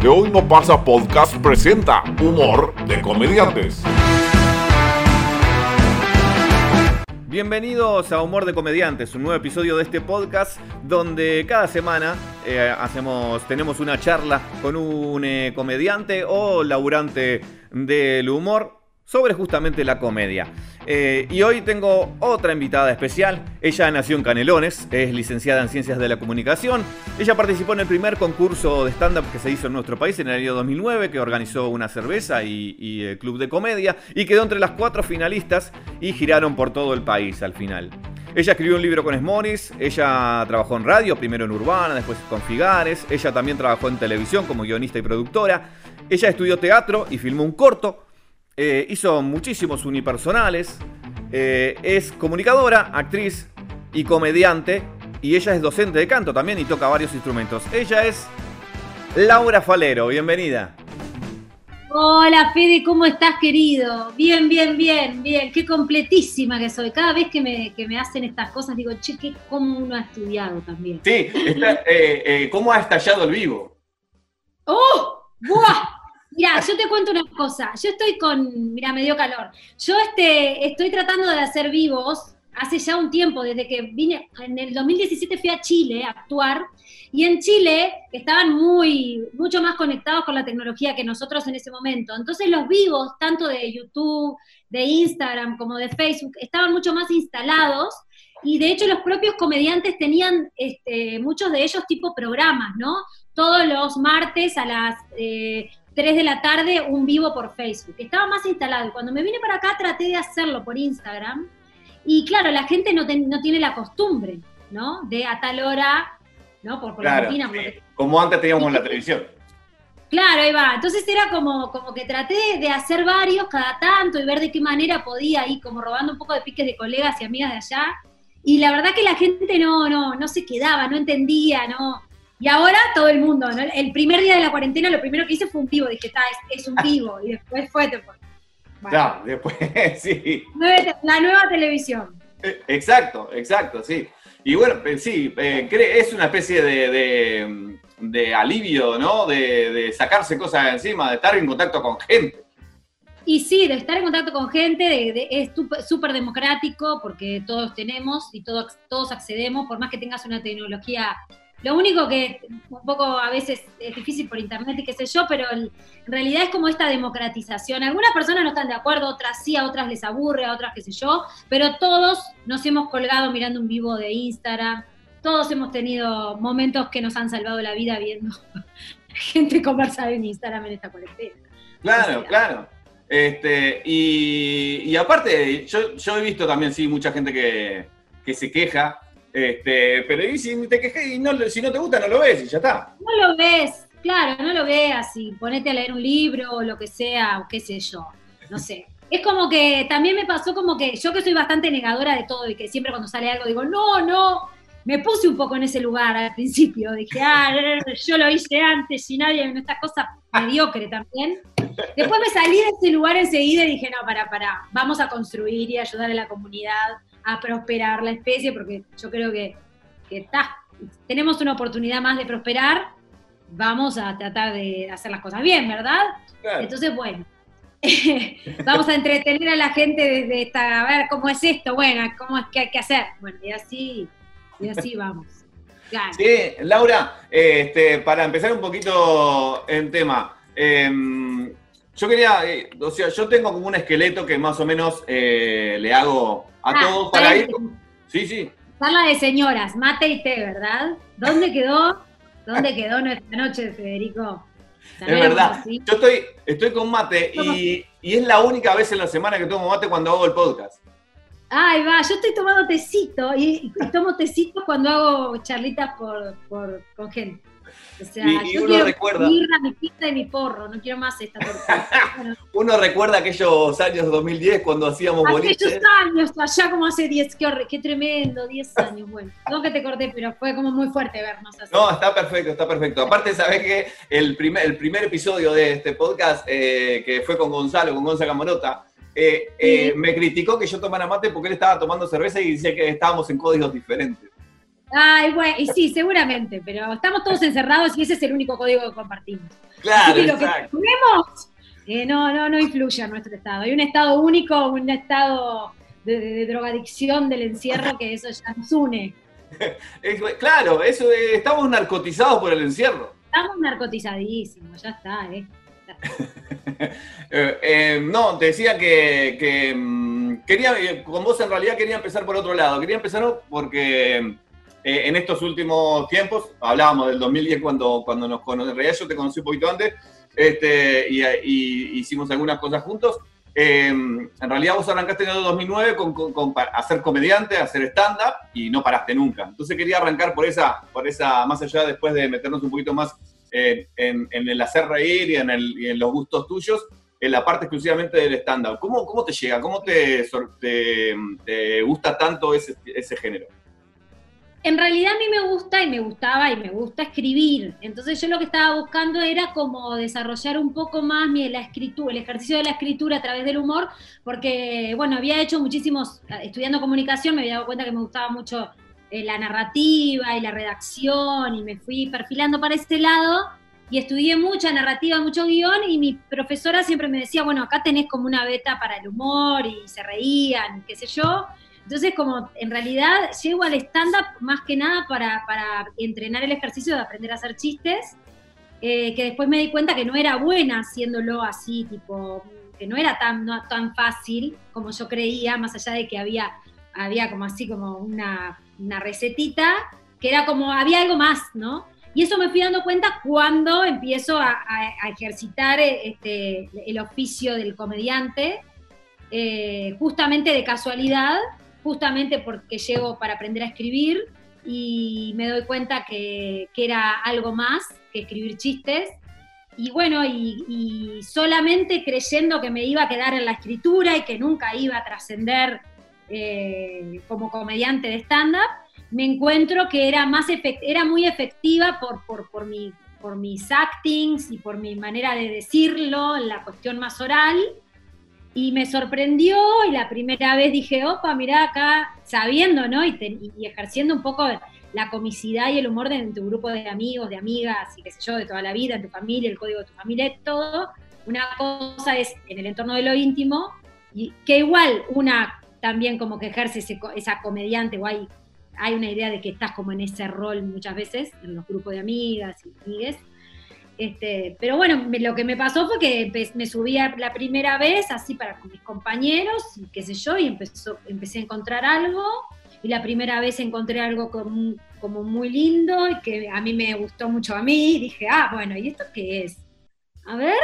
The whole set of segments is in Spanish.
de Hoy No Pasa Podcast presenta Humor de Comediantes. Bienvenidos a Humor de Comediantes, un nuevo episodio de este podcast donde cada semana eh, hacemos, tenemos una charla con un eh, comediante o laburante del humor sobre justamente la comedia. Eh, y hoy tengo otra invitada especial. Ella nació en Canelones, es licenciada en Ciencias de la Comunicación. Ella participó en el primer concurso de stand-up que se hizo en nuestro país en el año 2009, que organizó una cerveza y, el Club de Comedia, y quedó entre las cuatro finalistas y giraron por todo el país al final. Ella escribió un libro con Smoris, ella trabajó en radio, primero en Urbana, después con Figares, ella también trabajó en televisión como guionista y productora, ella estudió teatro y filmó un corto, eh, hizo muchísimos unipersonales, eh, es comunicadora, actriz y comediante, y ella es docente de canto también y toca varios instrumentos. Ella es Laura Falero, bienvenida. Hola Fede, ¿cómo estás querido? Bien, bien, bien, bien. Qué completísima que soy. Cada vez que me, hacen estas cosas digo, che, ¿qué, ¿cómo uno ha estudiado también? Sí, eh, ¿cómo ha estallado el vivo? ¡Oh! ¡Buah! Mira, yo te cuento una cosa. Yo estoy con, mira, me dio calor. Yo este, estoy tratando de hacer vivos hace ya un tiempo, desde que vine, en el 2017 fui a Chile a actuar, y en Chile estaban muy, mucho más conectados con la tecnología que nosotros en ese momento. Entonces los vivos, tanto de YouTube, de Instagram como de Facebook, estaban mucho más instalados, y de hecho los propios comediantes tenían, este, muchos de ellos tipo programas, ¿no? Todos los martes a las eh, 3 de la tarde un vivo por Facebook. Estaba más instalado. Cuando me vine para acá traté de hacerlo por Instagram. Y claro, la gente no, no tiene la costumbre, ¿no? De a tal hora, ¿no? Por, la rutina. Como antes teníamos en la televisión. Claro, ahí va. Entonces era como, como que traté de hacer varios cada tanto y ver de qué manera podía ir como robando un poco de piques de colegas y amigas de allá. Y la verdad que la gente no, no, no se quedaba, no entendía, no, y ahora todo el mundo, ¿no? El primer día de la cuarentena lo primero que hice fue un vivo, dije, está, es, un vivo, y después fue... Bueno. después, sí. La nueva televisión. Eh, exacto, exacto, sí. Y bueno, eh, sí, eh, es una especie de, alivio, ¿no? De, sacarse cosas de encima, de estar en contacto con gente. Y sí, de estar en contacto con gente, de, es súper democrático porque todos tenemos y todos, todos accedemos, por más que tengas una tecnología lo único que un poco a veces es difícil por internet y qué sé yo, pero en realidad es como esta democratización. Algunas personas no están de acuerdo, otras sí, a otras les aburre, a otras qué sé yo, pero todos nos hemos colgado mirando un vivo de Instagram, todos hemos tenido momentos que nos han salvado la vida viendo gente conversar en Instagram en esta cuarentena. Claro, claro. Este, y, aparte, yo, yo he visto también, sí, mucha gente que, que se queja este, pero y si te y no, si no te gusta, no lo ves y ya está. No lo ves, claro, no lo veas y ponete a leer un libro o lo que sea, o qué sé yo, no sé. Es como que también me pasó como que yo que soy bastante negadora de todo y que siempre cuando sale algo digo, no, no, me puse un poco en ese lugar al principio. Dije, ah, yo lo hice antes y nadie, esta cosa mediocre también. Después me salí de ese lugar enseguida y dije, no, para, para, vamos a construir y ayudar a la comunidad a prosperar la especie, porque yo creo que, está, tenemos una oportunidad más de prosperar, vamos a tratar de hacer las cosas bien, ¿verdad? Entonces, bueno, vamos a entretener a la gente desde esta, a ver cómo es esto, bueno, cómo es que hay que hacer. Bueno, y así, y así vamos. Sí, Laura, este, para empezar un poquito en tema, em, yo quería, eh, o sea, yo tengo como un esqueleto que más o menos eh, le hago a ah, todos para ir. Sí, sí. Sala de señoras, mate y té, ¿verdad? ¿Dónde quedó? ¿Dónde quedó nuestra noche, Federico? Es verdad. Yo estoy, estoy con mate y, y, es la única vez en la semana que tomo mate cuando hago el podcast. Ay, va, yo estoy tomando tecito y, tomo tecito cuando hago charlitas por, por, con gente. O sea, y, yo uno quiero recuerda. mi pizza y mi porro, no quiero más esta torta. uno recuerda aquellos años 2010 cuando hacíamos boliche. Aquellos años, allá como hace 10, qué, qué tremendo, 10 años, bueno. No que te corté, pero fue como muy fuerte vernos así. No, está perfecto, está perfecto. Aparte, sabés que el primer, el primer episodio de este podcast, eh, que fue con Gonzalo, con Gonzalo Camarota, eh, eh, me criticó que yo tomara mate porque él estaba tomando cerveza y decía que estábamos en códigos diferentes. Ay, bueno, y sí, seguramente, pero estamos todos encerrados y ese es el único código que compartimos. Claro, Así que lo que exacto. tenemos eh, no, no, no influye en nuestro estado. Hay un estado único, un estado de, de- de drogadicción del encierro que eso ya nos une. Claro, eso de- estamos narcotizados por el encierro. Estamos narcotizadísimos, ya está, ¿eh? Eh, eh, no, te decía que, que, mm, quería, eh, con vos en realidad quería empezar por otro lado. Quería empezar porque eh, en estos últimos tiempos, hablábamos del 2010 cuando, cuando nos conocimos, en realidad yo te conocí un poquito antes, este, y, y hicimos algunas cosas juntos. Eh, en realidad vos arrancaste en el 2009 con, con- con a ser comediante, a hacer stand-up y no paraste nunca. Entonces quería arrancar por esa, por esa más allá después de meternos un poquito más eh, en, en el hacer reír y en, el- y en los gustos tuyos, en la parte exclusivamente del stand-up. ¿Cómo, ¿Cómo te llega? ¿Cómo te, te, te gusta tanto ese, ese género? En realidad a mí me gusta y me gustaba y me gusta escribir. Entonces yo lo que estaba buscando era como desarrollar un poco más mi, la escritura, el ejercicio de la escritura a través del humor, porque bueno, había hecho muchísimos, estudiando comunicación me había dado cuenta que me gustaba mucho eh, la narrativa y la redacción y me fui perfilando para ese lado y estudié mucha narrativa, mucho guion y mi profesora siempre me decía, bueno, acá tenés como una beta para el humor y se reían, qué sé yo. Entonces, como en realidad llego al stand-up más que nada para, para entrenar el ejercicio de aprender a hacer chistes, eh, que después me di cuenta que no era buena haciéndolo así, tipo, que no era tan, no tan fácil como yo creía, más allá de que había, había como así como una, una recetita, que era como, había algo más, ¿no? Y eso me fui dando cuenta cuando empiezo a, ejercitar eh, este, el oficio del comediante, eh, justamente de casualidad, justamente porque llego para aprender a escribir y me doy cuenta que, que era algo más que escribir chistes. Y bueno, y, solamente creyendo que me iba a quedar en la escritura y que nunca iba a trascender eh, como comediante de stand-up, me encuentro que era, más era muy efectiva por, por, por, mi, por mis actings y por mi manera de decirlo, la cuestión más oral. Y me sorprendió y la primera vez dije, opa, mirá acá, sabiendo, ¿no? Y, y ejerciendo un poco la comicidad y el humor de en tu grupo de amigos, de amigas y qué sé yo, de toda la vida, en tu familia, el código de tu familia, todo. Una cosa es en el entorno de lo íntimo, y que igual una también como que ejerce ese esa comediante o hay, hay una idea de que estás como en ese rol muchas veces en los grupos de amigas y amigues. Este, pero bueno, me- lo que me pasó fue que me subí a la primera vez así para con mis compañeros y qué sé yo, y empezó, empecé a encontrar algo. Y la primera vez encontré algo como, como muy lindo y que a mí me gustó mucho a mí. Y dije, ah, bueno, ¿y esto qué es? A ver,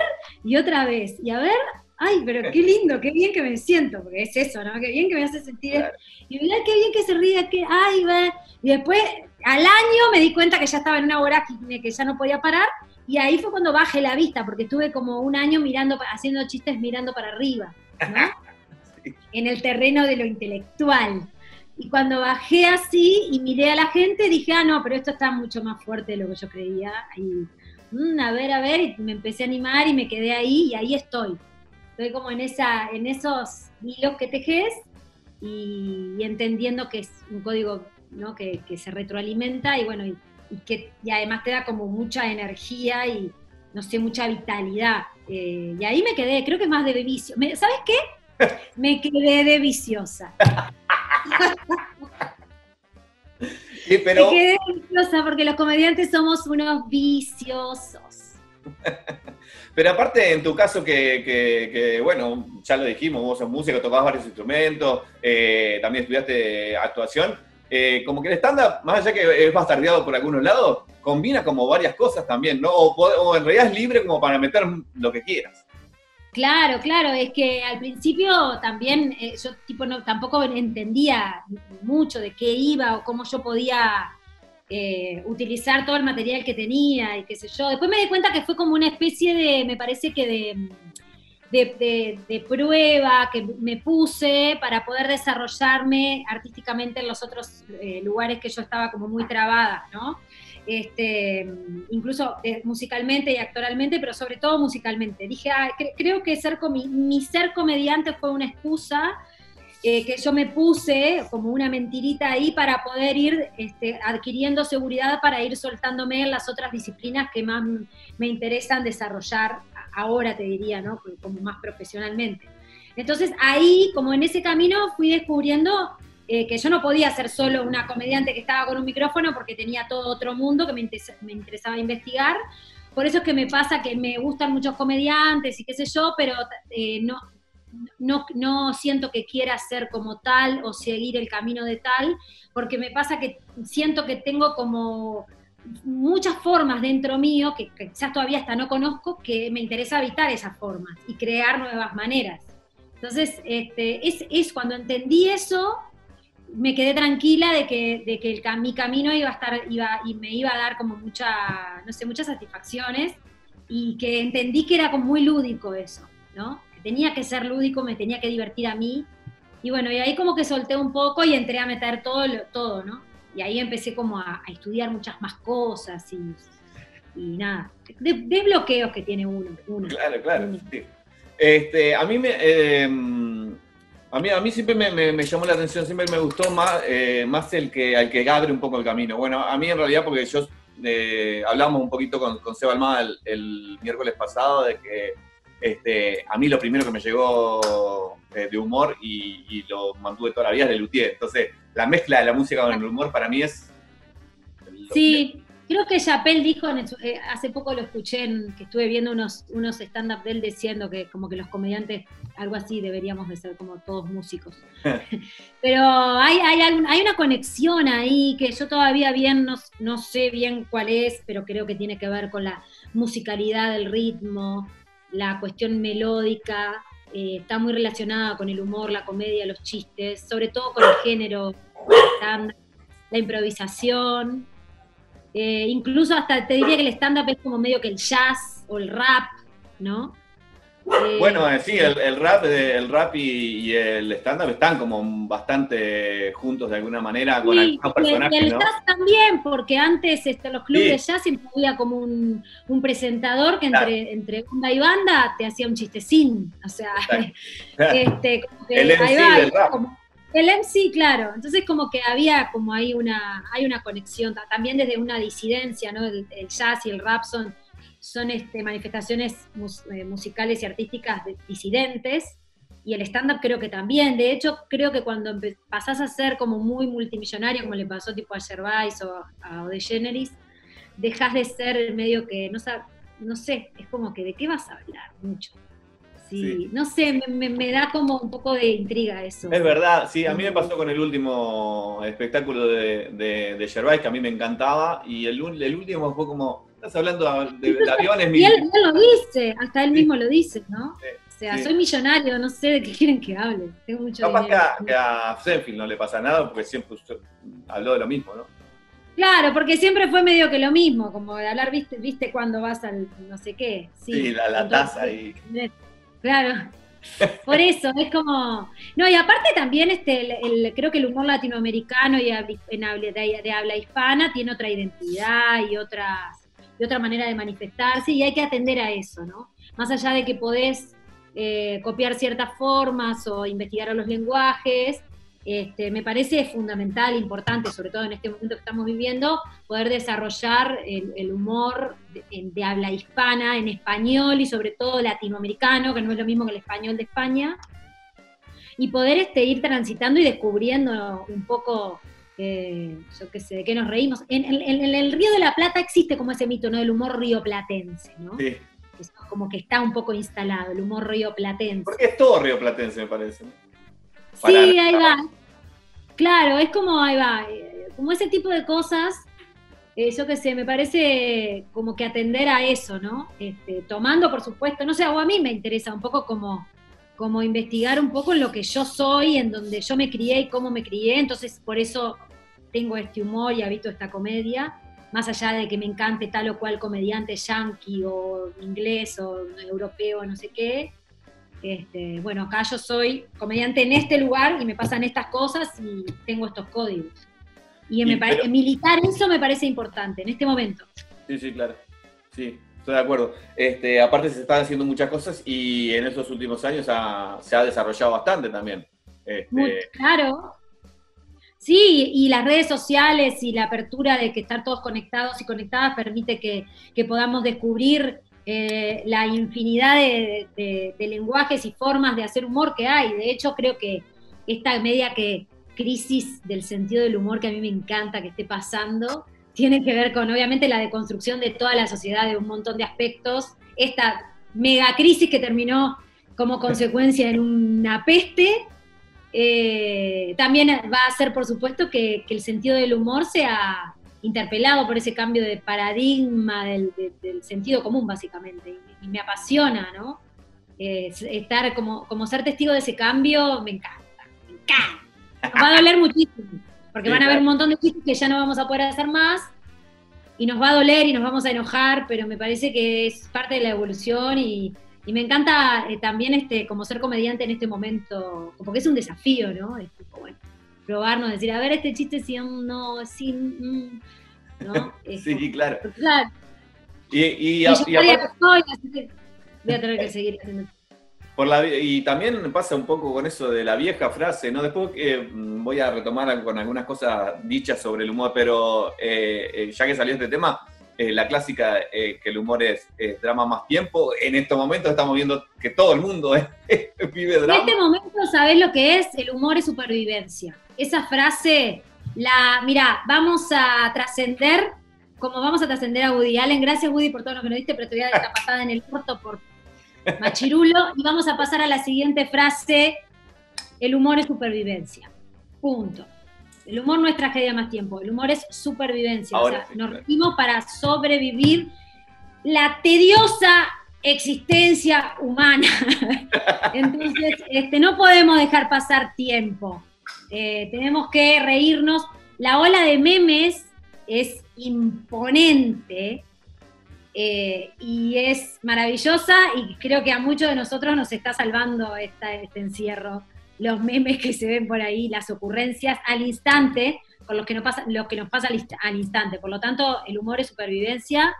y otra vez, y a ver, ay, pero qué lindo, qué bien que me siento, porque es eso, ¿no? Qué bien que me hace sentir. Claro. Y mirá qué bien que se ríe, que, ay, ve. Y después, al año me di cuenta que ya estaba en una vorágine, que ya no podía parar. Y ahí fue cuando bajé la vista, porque estuve como un año mirando, haciendo chistes mirando para arriba, ¿no? En el terreno de lo intelectual. Y cuando bajé así y miré a la gente, dije, ah, no, pero esto está mucho más fuerte de lo que yo creía. Y, mm, a ver, a ver, y me empecé a animar y me quedé ahí y ahí estoy. Estoy como en, esa, en esos hilos que tejes y, y entendiendo que es un código ¿no? que, que se retroalimenta y bueno, y, y que y además te da como mucha energía y no sé, mucha vitalidad. Eh, y ahí me quedé, creo que más de vicio. Me- ¿Sabes qué? Me quedé de viciosa. Sí, pero, Me quedé viciosa porque los comediantes somos unos viciosos. pero aparte, en tu caso, que, que- que, bueno, ya lo dijimos, vos sos músico, tocabas varios instrumentos, eh, también estudiaste actuación. Eh, como que el stand-up, más allá que es bastardeado por algunos lados, combina como varias cosas también, ¿no? O, o en realidad es libre como para meter lo que quieras. Claro, claro, es que al principio también eh, yo tipo no, tampoco entendía mucho de qué iba o cómo yo podía eh, utilizar todo el material que tenía y qué sé yo. Después me di cuenta que fue como una especie de, me parece que de, de, prueba que me puse para poder desarrollarme artísticamente en los otros eh, lugares que yo estaba como muy trabada, ¿no? este, incluso eh, musicalmente y actoralmente, pero sobre todo musicalmente. Dije, ah, cre- creo que ser comi- mi ser comediante fue una excusa eh, que yo me puse como una mentirita ahí para poder ir este, adquiriendo seguridad para ir soltándome en las otras disciplinas que más me interesan desarrollar ahora, te diría, ¿no? Como más profesionalmente. Entonces ahí, como en ese camino, fui descubriendo eh, que yo no podía ser solo una comediante que estaba con un micrófono porque tenía todo otro mundo que me, me interesaba investigar. Por eso es que me pasa que me gustan muchos comediantes y qué sé yo, pero eh, no, no, no siento que quiera ser como tal o seguir el camino de tal, porque me pasa que siento que tengo como muchas formas dentro mío, que, quizás todavía hasta no conozco, que me interesa habitar esas formas y crear nuevas maneras. Entonces, este, es, es cuando entendí eso, me quedé tranquila de que, de que el, mi camino iba a estar, iba, y me iba a dar como mucha, no sé, muchas satisfacciones, y que entendí que era como muy lúdico eso, ¿no? tenía que ser lúdico, me tenía que divertir a mí. Y bueno, y ahí como que solté un poco y entré a meter todo, todo ¿no? Y ahí empecé como a, estudiar muchas más cosas y, y nada, desbloqueos que tiene uno. claro, claro. Este, a mí me... Eh, a mí, a mí siempre me, llamó la atención, siempre me gustó más, eh, más el que, al que abre un poco el camino. Bueno, a mí en realidad porque yo eh, hablamos un poquito con, con Seba Almada el, miércoles pasado de que este, a mí lo primero que me llegó eh, de humor y, lo mantuve toda la vida es de Luthier. Entonces, la mezcla de la música con el humor para mí es... Sí, creo que Chappelle dijo, eh, hace poco lo escuché, en, que estuve viendo unos, unos stand-up de él diciendo que como que los comediantes, algo así, deberíamos de ser como todos músicos. Pero hay, hay, hay, una conexión ahí que yo todavía bien no, no sé bien cuál es, pero creo que tiene que ver con la musicalidad del ritmo, la cuestión melódica, eh, está muy relacionada con el humor, la comedia, los chistes, sobre todo con el género, la improvisación. Eh, incluso hasta te diría que el stand-up es como medio que el jazz o el rap, ¿no? Eh, bueno, eh, sí, el, rap, el rap y, el stand-up están como bastante juntos de alguna manera con algunos personajes. Y el jazz también, porque antes este, los clubes de jazz siempre había como un, presentador que entre, entre banda y banda te hacía un chistecín. O sea, este, como que el MC ahí va, el MC, claro. Entonces como que había como ahí una, hay una conexión, también desde una disidencia, ¿no? el jazz y el rap son son este, manifestaciones eh, musicales y artísticas disidentes, y el stand-up creo que también. De hecho, creo que cuando pasás a ser como muy multimillonario, como le pasó tipo a Gervais o a Generis, dejas de ser medio que, no, no sé, es como que de qué vas a hablar mucho. Sí, no sé, me, da como un poco de intriga eso. Es verdad, sí, a mí me pasó con el último espectáculo de, de, Gervais, que a mí me encantaba, y el, el último fue como, Estás hablando de, aviones Y él, lo dice, hasta él mismo lo dice, ¿no? o sea, soy millonario, no sé de qué quieren que hable. Tengo mucho Capaz que a, que no le pasa nada porque siempre habló de lo mismo, ¿no? Claro, porque siempre fue medio que lo mismo, como de hablar, viste, viste cuando vas al no sé qué. Sí, la, taza y. Claro. Por eso, es como. No, y aparte también este, el, creo que el humor latinoamericano y en habla, de habla hispana tiene otra identidad y otras de otra manera de manifestarse y hay que atender a eso, ¿no? Más allá de que podés eh, copiar ciertas formas o investigar a los lenguajes, este, me parece fundamental, importante, sobre todo en este momento que estamos viviendo, poder desarrollar el, humor de, habla hispana, en español y sobre todo latinoamericano, que no es lo mismo que el español de España, y poder este, ir transitando y descubriendo un poco eh, yo qué sé, de qué nos reímos. En, el Río de la Plata existe como ese mito, ¿no? Del humor rioplatense, ¿no? Sí. como que está un poco instalado, el humor rioplatense. Porque es todo rioplatense, me parece. Sí, ahí va. Claro, es como, ahí va, eh, como ese tipo de cosas, eh, yo qué sé, me parece como que atender a eso, ¿no? Este, tomando, por supuesto, no sé, o a mí me interesa un poco como como investigar un poco en lo que yo soy, en donde yo me crié y cómo me crié, entonces por eso tengo este humor y habito esta comedia, más allá de que me encante tal o cual comediante yankee o inglés o europeo, no sé qué. Este, bueno, acá yo soy comediante en este lugar y me pasan estas cosas y tengo estos códigos. Y, me militar eso me parece importante en este momento. Sí, sí, claro. Sí, Estoy de acuerdo. Este, aparte se están haciendo muchas cosas y en estos últimos años se ha desarrollado bastante también. Este... claro. Sí, y las redes sociales y la apertura de que estar todos conectados y conectadas permite que, podamos descubrir eh, la infinidad de, lenguajes y formas de hacer humor que hay. De hecho, creo que esta media que crisis del sentido del humor que a mí me encanta que esté pasando, tiene que ver con obviamente la deconstrucción de toda la sociedad de un montón de aspectos. Esta mega crisis que terminó como consecuencia en una peste, eh, también va a hacer, por supuesto, que, el sentido del humor sea interpelado por ese cambio de paradigma del, sentido común, básicamente. Y, me apasiona, ¿no? estar como, como ser testigo de ese cambio, me encanta, me encanta. va a doler muchísimo, porque van a haber un montón de chistes que ya no vamos a poder hacer más, y nos va a doler y nos vamos a enojar, pero me parece que es parte de la evolución y, y me encanta eh, también este, como ser comediante en este momento, porque es un desafío, ¿no? Es tipo, bueno, probarnos, decir, a ver, este chiste si no, sí, mm", ¿no? sí, claro. claro. Y, y, y, voy a tener que seguir haciendo por la, y también pasa un poco con eso de la vieja frase, ¿no? Después eh, voy a retomar con algunas cosas dichas sobre el humor, pero eh, ya que salió este tema, eh, la clásica eh, que el humor es drama más tiempo. En estos momentos estamos viendo que todo el mundo vive drama. En este momento, ¿sabés lo que es? El humor es supervivencia. Esa frase, la, mira, vamos a trascender, como vamos a trascender a Woody Allen. Gracias, Woody, por todo lo que nos diste, pero te voy a dar esta pasada en el corto por machirulo. Y vamos a pasar a la siguiente frase: el humor es supervivencia. Punto. El humor no es tragedia más tiempo, el humor es supervivencia. o sea, nos reunimos para sobrevivir la tediosa existencia humana. Entonces, este, no podemos dejar pasar tiempo. Eh, tenemos que reírnos. La ola de memes es imponente eh, y es maravillosa y creo que a muchos de nosotros nos está salvando esta, este encierro los memes que se ven por ahí, las ocurrencias al instante, con lo que nos pasa, lo que nos pasa al, instante. Por lo tanto, el humor es supervivencia,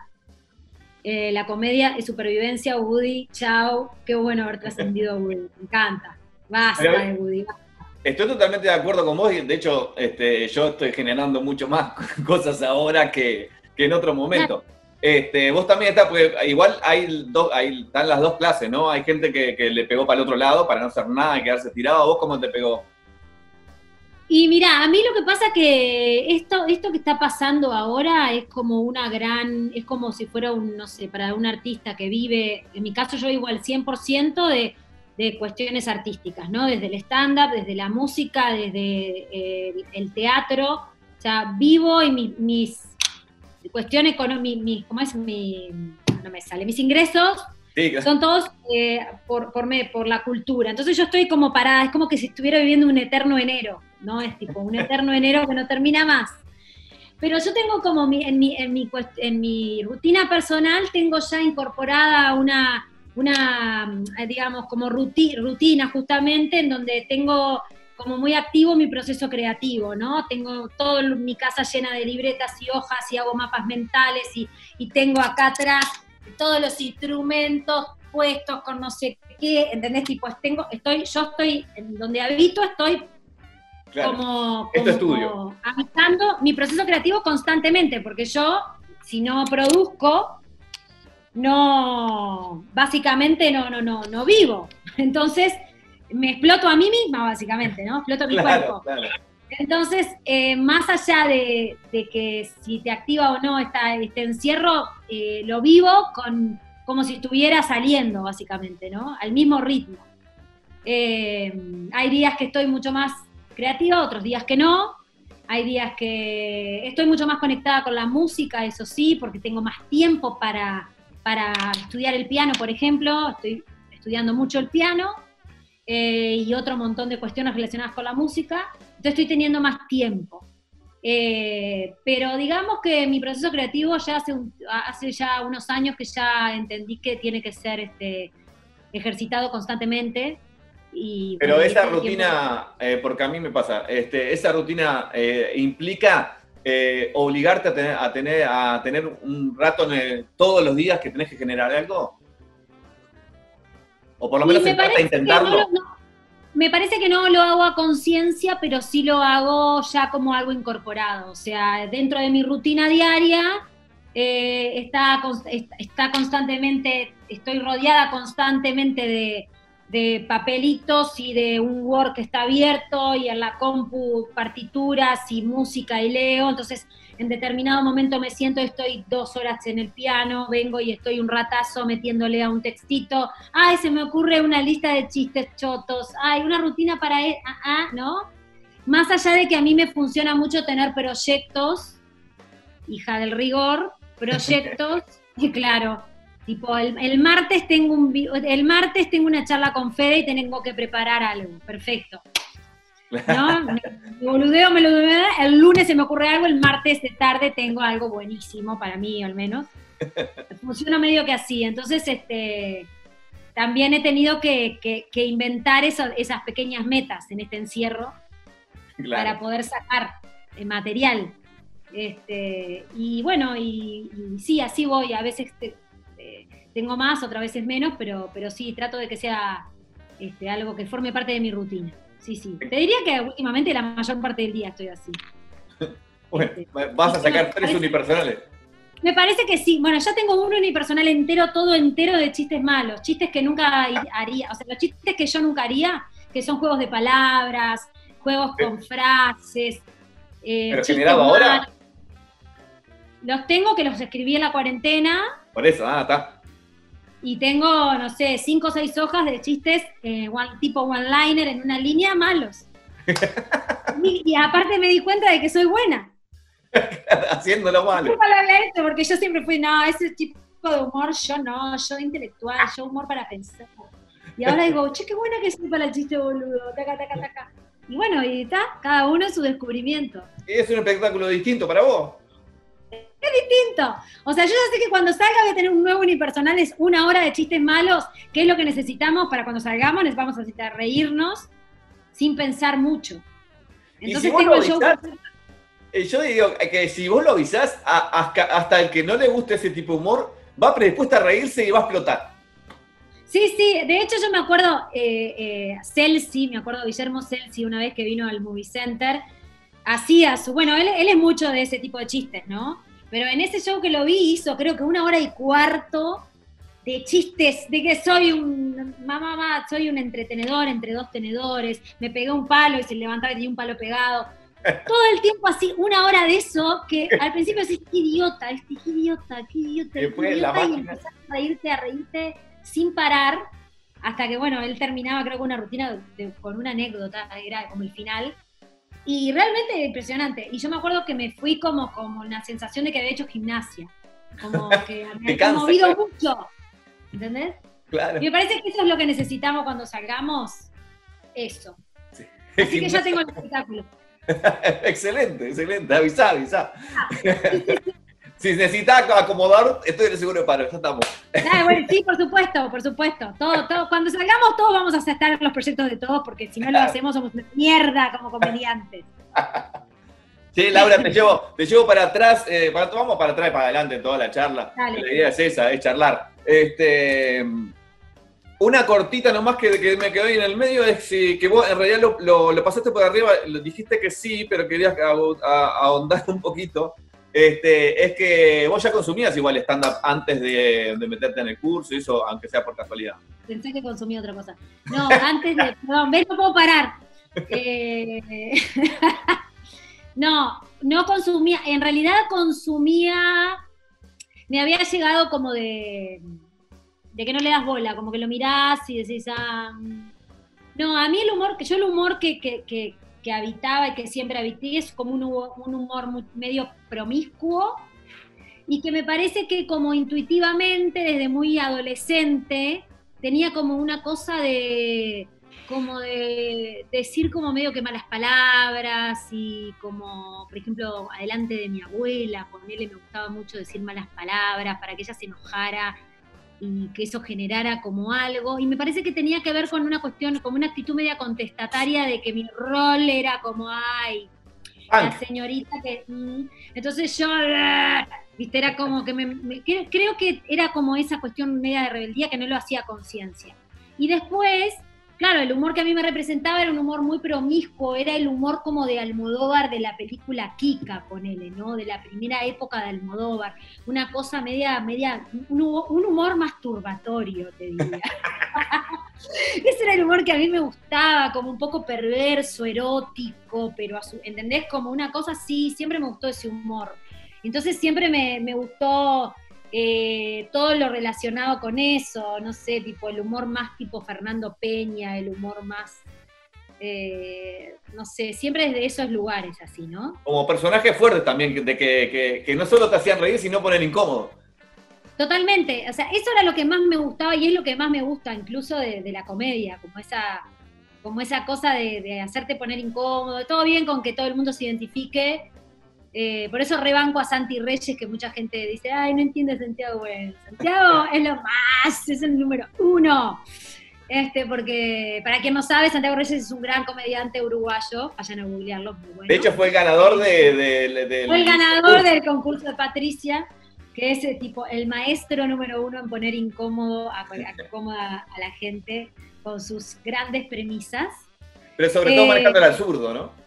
eh, la comedia es supervivencia, Woody, chao, qué bueno haber trascendido a Woody, me encanta. Basta de Woody. Estoy totalmente de acuerdo con vos y de hecho este, yo estoy generando mucho más cosas ahora que, que en otro momento. Este, vos también estás, porque igual hay dos, ahí están las dos clases, ¿no? Hay gente que, le pegó para el otro lado para no hacer nada y quedarse tirado. ¿Vos cómo te pegó? Y mira, a mí lo que pasa que esto, esto que está pasando ahora es como una gran, es como si fuera un, no sé, para un artista que vive, en mi caso yo vivo al 100% de, de cuestiones artísticas, ¿no? Desde el stand-up, desde la música, desde eh, el, teatro, o sea, vivo y mis cuestión económica, ¿cómo es? Mi, no me sale, mis ingresos son todos eh, por, por, me, por la cultura. Entonces yo estoy como parada, es como que si estuviera viviendo un eterno enero, ¿no? Es tipo un eterno enero que no termina más. Pero yo tengo como en, mi, en, mi, en mi rutina personal, tengo ya incorporada una, una digamos, como rutina justamente, en donde tengo como muy activo mi proceso creativo, ¿no? Tengo toda mi casa llena de libretas y hojas y hago mapas mentales y, tengo acá atrás todos los instrumentos puestos con no sé qué, ¿entendés? Tipo, tengo, estoy, yo estoy, en donde habito estoy como, estudio. habitando mi proceso creativo constantemente, porque yo, si no produzco, no, básicamente no, no, no, no vivo. Entonces, me exploto a mí misma, básicamente, ¿no? Exploto mi cuerpo. Entonces, eh, más allá de, que si te activa o no esta, este encierro, eh, lo vivo con, como si estuviera saliendo, básicamente, ¿no? Al mismo ritmo. Eh, hay días que estoy mucho más creativa, otros días que no. Hay días que estoy mucho más conectada con la música, eso sí, porque tengo más tiempo para, para estudiar el piano, por ejemplo. Estoy estudiando mucho el piano eh, y otro montón de cuestiones relacionadas con la música, entonces estoy teniendo más tiempo. Eh, pero digamos que mi proceso creativo ya hace, hace ya unos años que ya entendí que tiene que ser este, ejercitado constantemente. Y, pero esa rutina, eh, porque a mí me pasa, este, esa rutina implica obligarte a tener, a tener, a tener un rato todos los días que tenés que generar algo. O por lo menos a intentarlo. me parece que no lo hago a conciencia, pero sí lo hago ya como algo incorporado. O sea, dentro de mi rutina diaria eh, está, está constantemente, estoy rodeada constantemente de, de papelitos y de un Word que está abierto y en la compu partituras y música y leo. Entonces, en determinado momento me siento, estoy dos horas en el piano, vengo y estoy un ratazo metiéndole a un textito. Ay, se me ocurre una lista de chistes chotos. Ay, una rutina para... E ah, ah, ¿no? Más allá de que a mí me funciona mucho tener proyectos, hija del rigor, proyectos, y claro, Tipo, el, martes tengo un el martes tengo una charla con Fede y tengo que preparar algo. Perfecto. ¿No? Me, boludeo, me lo el lunes se me ocurre algo, el martes de tarde tengo algo buenísimo para mí al menos. Funciona medio que así. Entonces, este también he tenido que, inventar esas pequeñas metas en este encierro para poder sacar el material. Este, y bueno, y, y, sí, así voy. A veces tengo más, otras veces menos, pero, pero sí, trato de que sea este, algo que forme parte de mi rutina. Sí, sí. Te diría que últimamente la mayor parte del día estoy así. bueno, este, vas a sacar tres unipersonales. Me parece que sí. Bueno, ya tengo un unipersonal entero, todo entero de chistes malos, chistes que nunca haría, o sea, los chistes que yo nunca haría, que son juegos de palabras, juegos con frases. Eh, ¿Pero generado ahora? Los tengo que los escribí en la cuarentena. Por eso, ah, está y tengo, no sé, cinco o seis hojas de chistes eh, tipo one-liner en una línea malos. y, aparte me di cuenta de que soy buena. Haciéndolo malo. porque yo siempre fui, no, ese tipo de humor yo no, yo intelectual, yo humor para pensar. Y ahora digo, che, qué buena que soy para el chiste boludo, taca, taca, taca. Y bueno, y está, cada uno en su descubrimiento. Es un espectáculo distinto para vos distinto. O sea, yo ya sé que cuando salga voy a tener un nuevo unipersonal, es una hora de chistes malos, que es lo que necesitamos para cuando salgamos, les vamos a necesitar reírnos sin pensar mucho. Entonces tengo yo... Eh, yo digo que si vos lo avisás, hasta el que no le guste ese tipo de humor, va predispuesto a reírse y va a explotar. Sí, sí, de hecho yo me acuerdo, eh, eh, Celsi, me acuerdo Guillermo Celsi una vez que vino al Movie Center, hacía su, bueno, él, él, es mucho de ese tipo de chistes, ¿no? Pero en ese show que lo vi hizo creo que una hora y cuarto de chistes, de que soy un, mamá, mamá, soy un entretenedor entre dos tenedores, me pegué un palo y se levantaba y tenía un palo pegado. Todo el tiempo así, una hora de eso, que al principio decís, qué idiota, este, qué idiota, qué idiota, qué idiota, y empezás a reírte, a reírte sin parar, hasta que, bueno, él terminaba creo con una rutina con una anécdota, era como el final, y realmente impresionante. Y yo me acuerdo que me fui como, como una sensación de que había hecho gimnasia. Como que me había movido mucho. ¿Entendés? Claro. Y me parece que eso es lo que necesitamos cuando salgamos. Eso. Así que ya tengo el espectáculo. excelente, excelente. Avisá, avisá. Ah, si necesitas acomodar, estoy en el seguro de paro, ya estamos. Ah, sí, por supuesto, por supuesto. Todo, todo, cuando salgamos, todos vamos a aceptar los proyectos de todos, porque si no lo hacemos, somos mierda como comediantes. Sí, Laura, te llevo, te llevo para atrás, eh, para, vamos para atrás y para adelante en toda la charla. La idea es esa, es charlar. Este, una cortita nomás que, que me quedó ahí en el medio es que vos en realidad lo, lo, pasaste por arriba, lo dijiste que sí, pero querías ahondar un poquito este, es que vos ya consumías igual stand-up antes de, meterte en el curso, y eso, aunque sea por casualidad. Pensé que consumía otra cosa. No, antes de. Perdón, ves, no puedo parar. Eh, no, no consumía. En realidad consumía. Me había llegado como de. de que no le das bola, como que lo mirás y decís, ah. Mm". No, a mí el humor, que yo el humor que, que que habitaba y que siempre habité, es como un, humor medio promiscuo y que me parece que como intuitivamente desde muy adolescente tenía como una cosa de como de decir como medio que malas palabras y como por ejemplo adelante de mi abuela, él me gustaba mucho decir malas palabras para que ella se enojara y que eso generara como algo. Y me parece que tenía que ver con una cuestión, como una actitud media contestataria de que mi rol era como, ay, la señorita que... Mm". Entonces yo, viste, era como que me, creo que era como esa cuestión media de rebeldía que no lo hacía conciencia. Y después, claro, el humor que a mí me representaba era un humor muy promiscuo, era el humor como de Almodóvar de la película Kika, ponele, ¿no? De la primera época de Almodóvar. Una cosa media, media, un, un humor masturbatorio, te diría. Ese era el humor que a mí me gustaba, como un poco perverso, erótico, pero, ¿entendés? Como una cosa así, siempre me gustó ese humor. Entonces siempre me, me gustó eh, todo lo relacionado con eso, no sé, tipo el humor más tipo Fernando Peña, el humor más, eh, no sé, siempre desde esos lugares así, ¿no? Como personaje fuerte también, de que, no solo te hacían reír, sino poner incómodo. Totalmente, o sea, eso era lo que más me gustaba y es lo que más me gusta incluso de, la comedia, como esa, como esa cosa de, de, hacerte poner incómodo, todo bien con que todo el mundo se identifique, eh, por eso rebanco a Santi Reyes, que mucha gente dice, ay, no entiende Santiago. Bueno, Santiago es lo más, es el número uno. Este, porque para quien no sabe, Santiago Reyes es un gran comediante uruguayo. Vayan a googlearlo, muy bueno. De hecho, fue el ganador de, Fue el ganador del concurso de Patricia, que es eh, tipo el maestro número uno en poner incómodo a, incómoda a la gente con sus grandes premisas. Pero sobre todo eh, manejando el absurdo, ¿no?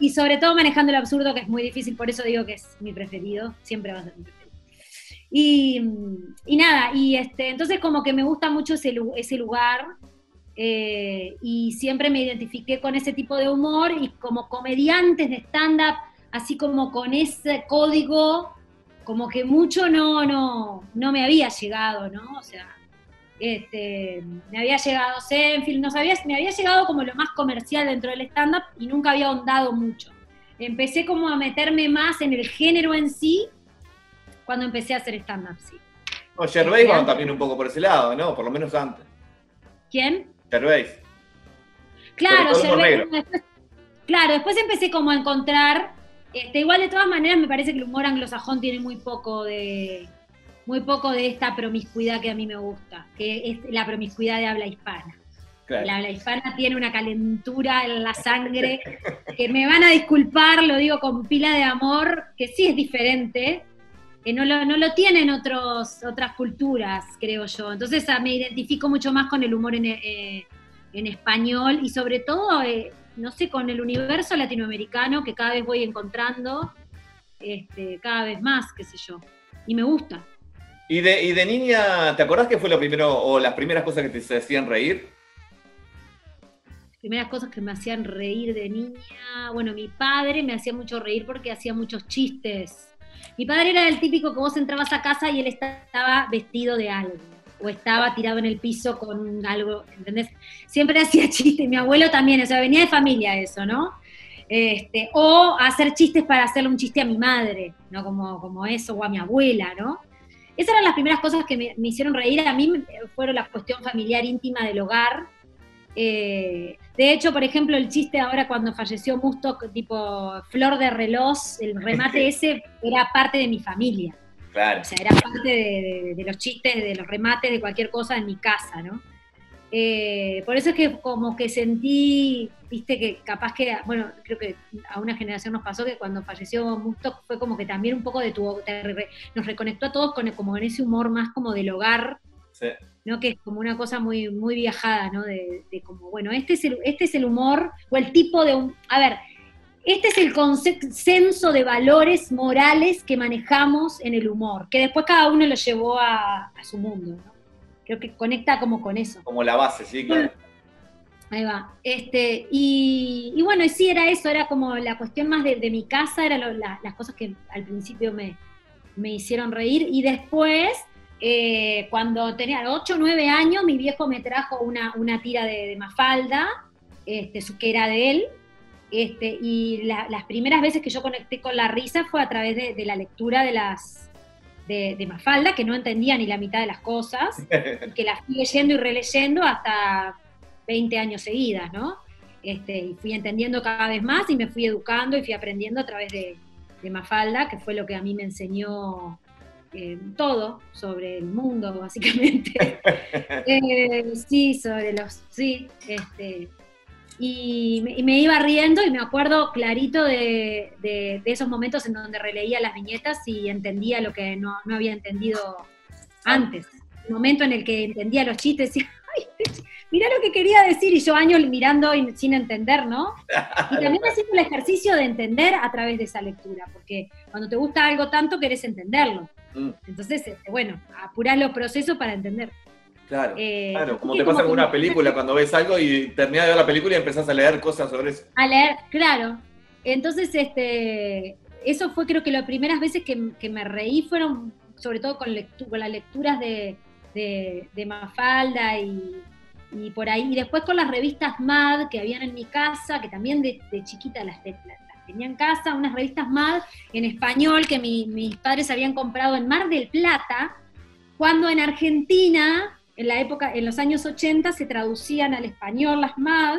Y sobre todo manejando el absurdo, que es muy difícil, por eso digo que es mi preferido, siempre va a ser mi preferido. Y, nada, y este, entonces como que me gusta mucho ese, lugar eh, y siempre me identifiqué con ese tipo de humor y como comediantes de stand-up, así como con ese código, como que mucho no, no, no me había llegado, ¿no? O sea, este, me había llegado Senfield, no sabía, me había llegado como lo más comercial dentro del stand-up y nunca había ahondado mucho. Empecé como a meterme más en el género en sí cuando empecé a hacer stand-up, sí. O Gervais va también un poco por ese lado, ¿no? Por lo menos antes. ¿Quién? Gervais. Claro, Gervais. claro, después empecé como a encontrar, este, igual de todas maneras me parece que el humor anglosajón tiene muy poco de, muy poco de esta promiscuidad que a mí me gusta, que es la promiscuidad de habla hispana. La habla hispana tiene una calentura en la sangre, que me van a disculpar, lo digo con pila de amor, que sí es diferente, que no lo, no lo tienen otros, otras culturas, creo yo. Entonces ah, me identifico mucho más con el humor en, eh, en español y sobre todo, eh, no sé, con el universo latinoamericano que cada vez voy encontrando, este, cada vez más, qué sé yo. Y me gusta. ¿Y de, niña, te acordás que fue lo primero o las primeras cosas que te hacían reír? primeras cosas que me hacían reír de niña. Bueno, mi padre me hacía mucho reír porque hacía muchos chistes. Mi padre era el típico que vos entrabas a casa y él estaba vestido de algo. O estaba tirado en el piso con algo, ¿entendés? Siempre hacía chistes. Mi abuelo también, o sea, venía de familia eso, ¿no? Este, o hacer chistes para hacerle un chiste a mi madre, ¿no? Como, como eso, o a mi abuela, ¿no? Esas eran las primeras cosas que me, hicieron reír. A mí fueron la cuestión familiar íntima del hogar. Eh, de hecho, por ejemplo, el chiste ahora cuando falleció Mustok, tipo flor de reloj, el remate ese era parte de mi familia. Claro. O sea, era parte de, los chistes, de los remates, de cualquier cosa en mi casa, ¿no? Eh, por eso es que como que sentí, viste que capaz que, bueno, creo que a una generación nos pasó que cuando falleció Mustok fue como que también un poco de tu, nos reconectó a todos con como en ese humor más como del hogar, ¿no? Que es como una cosa muy, muy viajada, ¿no? De, como, bueno, este es, el, este es el humor o el tipo de, un, a ver, este es el consenso de valores morales que manejamos en el humor, que después cada uno lo llevó a, a su mundo, ¿no? Creo que conecta como con eso. Como la base, sí, claro. Ahí va. Este, y, bueno, y sí, era eso, era como la cuestión más de, mi casa, eran las cosas que al principio me, hicieron reír. Y después, eh, cuando tenía 8 o 9 años, mi viejo me trajo una, una tira de, Mafalda, este, que era de él. Este, y las primeras veces que yo conecté con la risa fue a través de la lectura de las, de, Mafalda, que no entendía ni la mitad de las cosas, que las fui leyendo y releyendo hasta 20 años seguidas, ¿no? Este, y fui entendiendo cada vez más y me fui educando y fui aprendiendo a través de, Mafalda, que fue lo que a mí me enseñó eh, todo sobre el mundo, básicamente. Eh, sí, sobre los, sí, este, y me, iba riendo y me acuerdo clarito de, esos momentos en donde releía las viñetas y entendía lo que no, había entendido antes. El momento en el que entendía los chistes y, ay, mirá lo que quería decir, y yo años mirando y sin entender, ¿no? Y también haciendo el ejercicio de entender a través de esa lectura, porque cuando te gusta algo tanto querés entenderlo. Mm. Entonces, este, bueno, apurás los procesos para entender. Claro, eh, claro, como te pasa con una película, cuando ves algo y terminas de ver la película y empezás a leer cosas sobre eso. A leer, claro. Entonces, este, eso fue creo que las primeras veces que, me reí fueron sobre todo con, con las lecturas de, de, Mafalda y, por ahí. Y después con las revistas MAD que habían en mi casa, que también de, chiquita las, tenía en casa, unas revistas MAD en español que mis padres habían comprado en Mar del Plata, cuando en Argentina en la época, en los años 80 se traducían al español las MAD,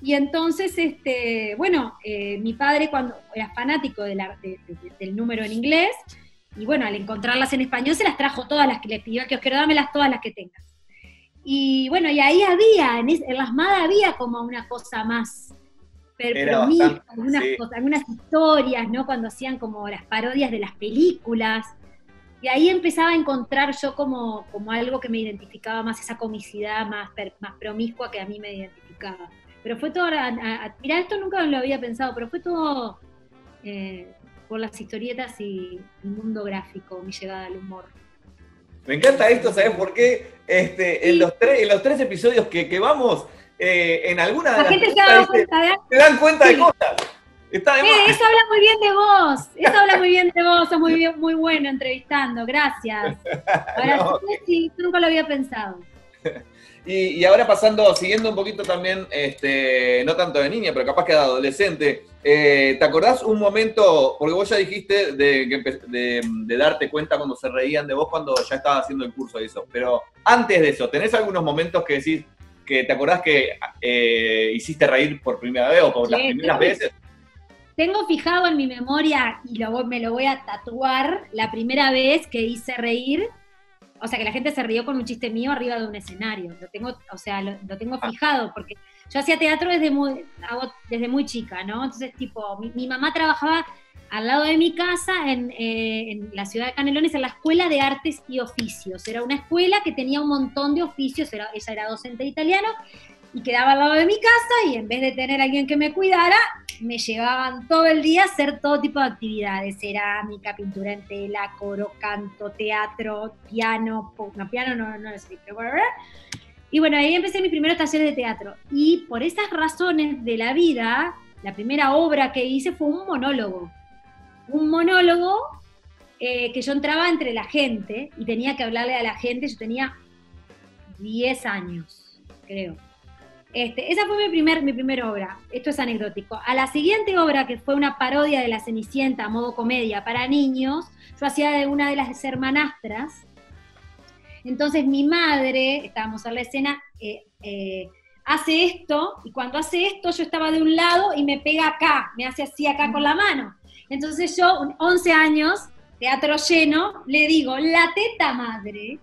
y entonces, este, bueno, eh, mi padre cuando era fanático del número en inglés, y bueno, al encontrarlas en español se las trajo todas las que le pidió, que os quiero dámelas todas las que tengas. Y bueno, y ahí había, en, las MAD había como una cosa más pero algunas, algunas historias, ¿no? Cuando hacían como las parodias de las películas. Y ahí empezaba a encontrar yo como, como algo que me identificaba más, esa comicidad más, más promiscua que a mí me identificaba. Pero fue todo, mira, esto nunca lo había pensado, pero fue todo eh, por las historietas y el mundo gráfico, mi llegada al humor. Me encanta esto, ¿sabes por qué? Este, en, los tres, en los tres episodios que, que vamos, eh, en alguna la gente se, da cuenta de... se dan cuenta de cosas. Está eh, eso habla muy bien de vos, eso habla muy bien de vos, sos muy, bien, muy bueno entrevistando, gracias. Ahora sí, nunca lo había pensado. Y, ahora pasando, siguiendo un poquito también, este, no tanto de niña, pero capaz que de adolescente, eh, ¿te acordás un momento, porque vos ya dijiste de, de, darte cuenta cuando se reían de vos cuando ya estabas haciendo el curso de eso, pero antes de eso, ¿tenés algunos momentos que decís, que te acordás que eh, hiciste reír por primera vez o por las primeras veces? Tengo fijado en mi memoria, y lo, me lo voy a tatuar, la primera vez que hice reír, o sea, que la gente se rió con un chiste mío arriba de un escenario. Lo tengo, o sea, lo, tengo ah. fijado, porque yo hacía teatro desde muy, desde muy chica, ¿no? Entonces, tipo, mi, mamá trabajaba al lado de mi casa en, eh, en, la ciudad de Canelones, en la Escuela de Artes y Oficios. Era una escuela que tenía un montón de oficios, era, ella era docente de italiano, y quedaba al lado de mi casa y en vez de tener a alguien que me cuidara, me llevaban todo el día a hacer todo tipo de actividades, cerámica, pintura en tela, coro, canto, teatro, piano, no, piano no, no lo sé, pero Y bueno, ahí empecé mis primeros talleres de teatro. Y por esas razones de la vida, la primera obra que hice fue un monólogo. Un monólogo eh, que yo entraba entre la gente y tenía que hablarle a la gente. Yo tenía 10 años, creo. Este, esa fue mi, primer, mi primera obra, esto es anecdótico. A la siguiente obra, que fue una parodia de La Cenicienta modo comedia para niños, yo hacía de una de las hermanastras. Entonces mi madre, estábamos en la escena, eh, eh, hace esto, y cuando hace esto yo estaba de un lado y me pega acá, me hace así acá con la mano. Entonces yo, 11 años, teatro lleno, le digo, la teta madre,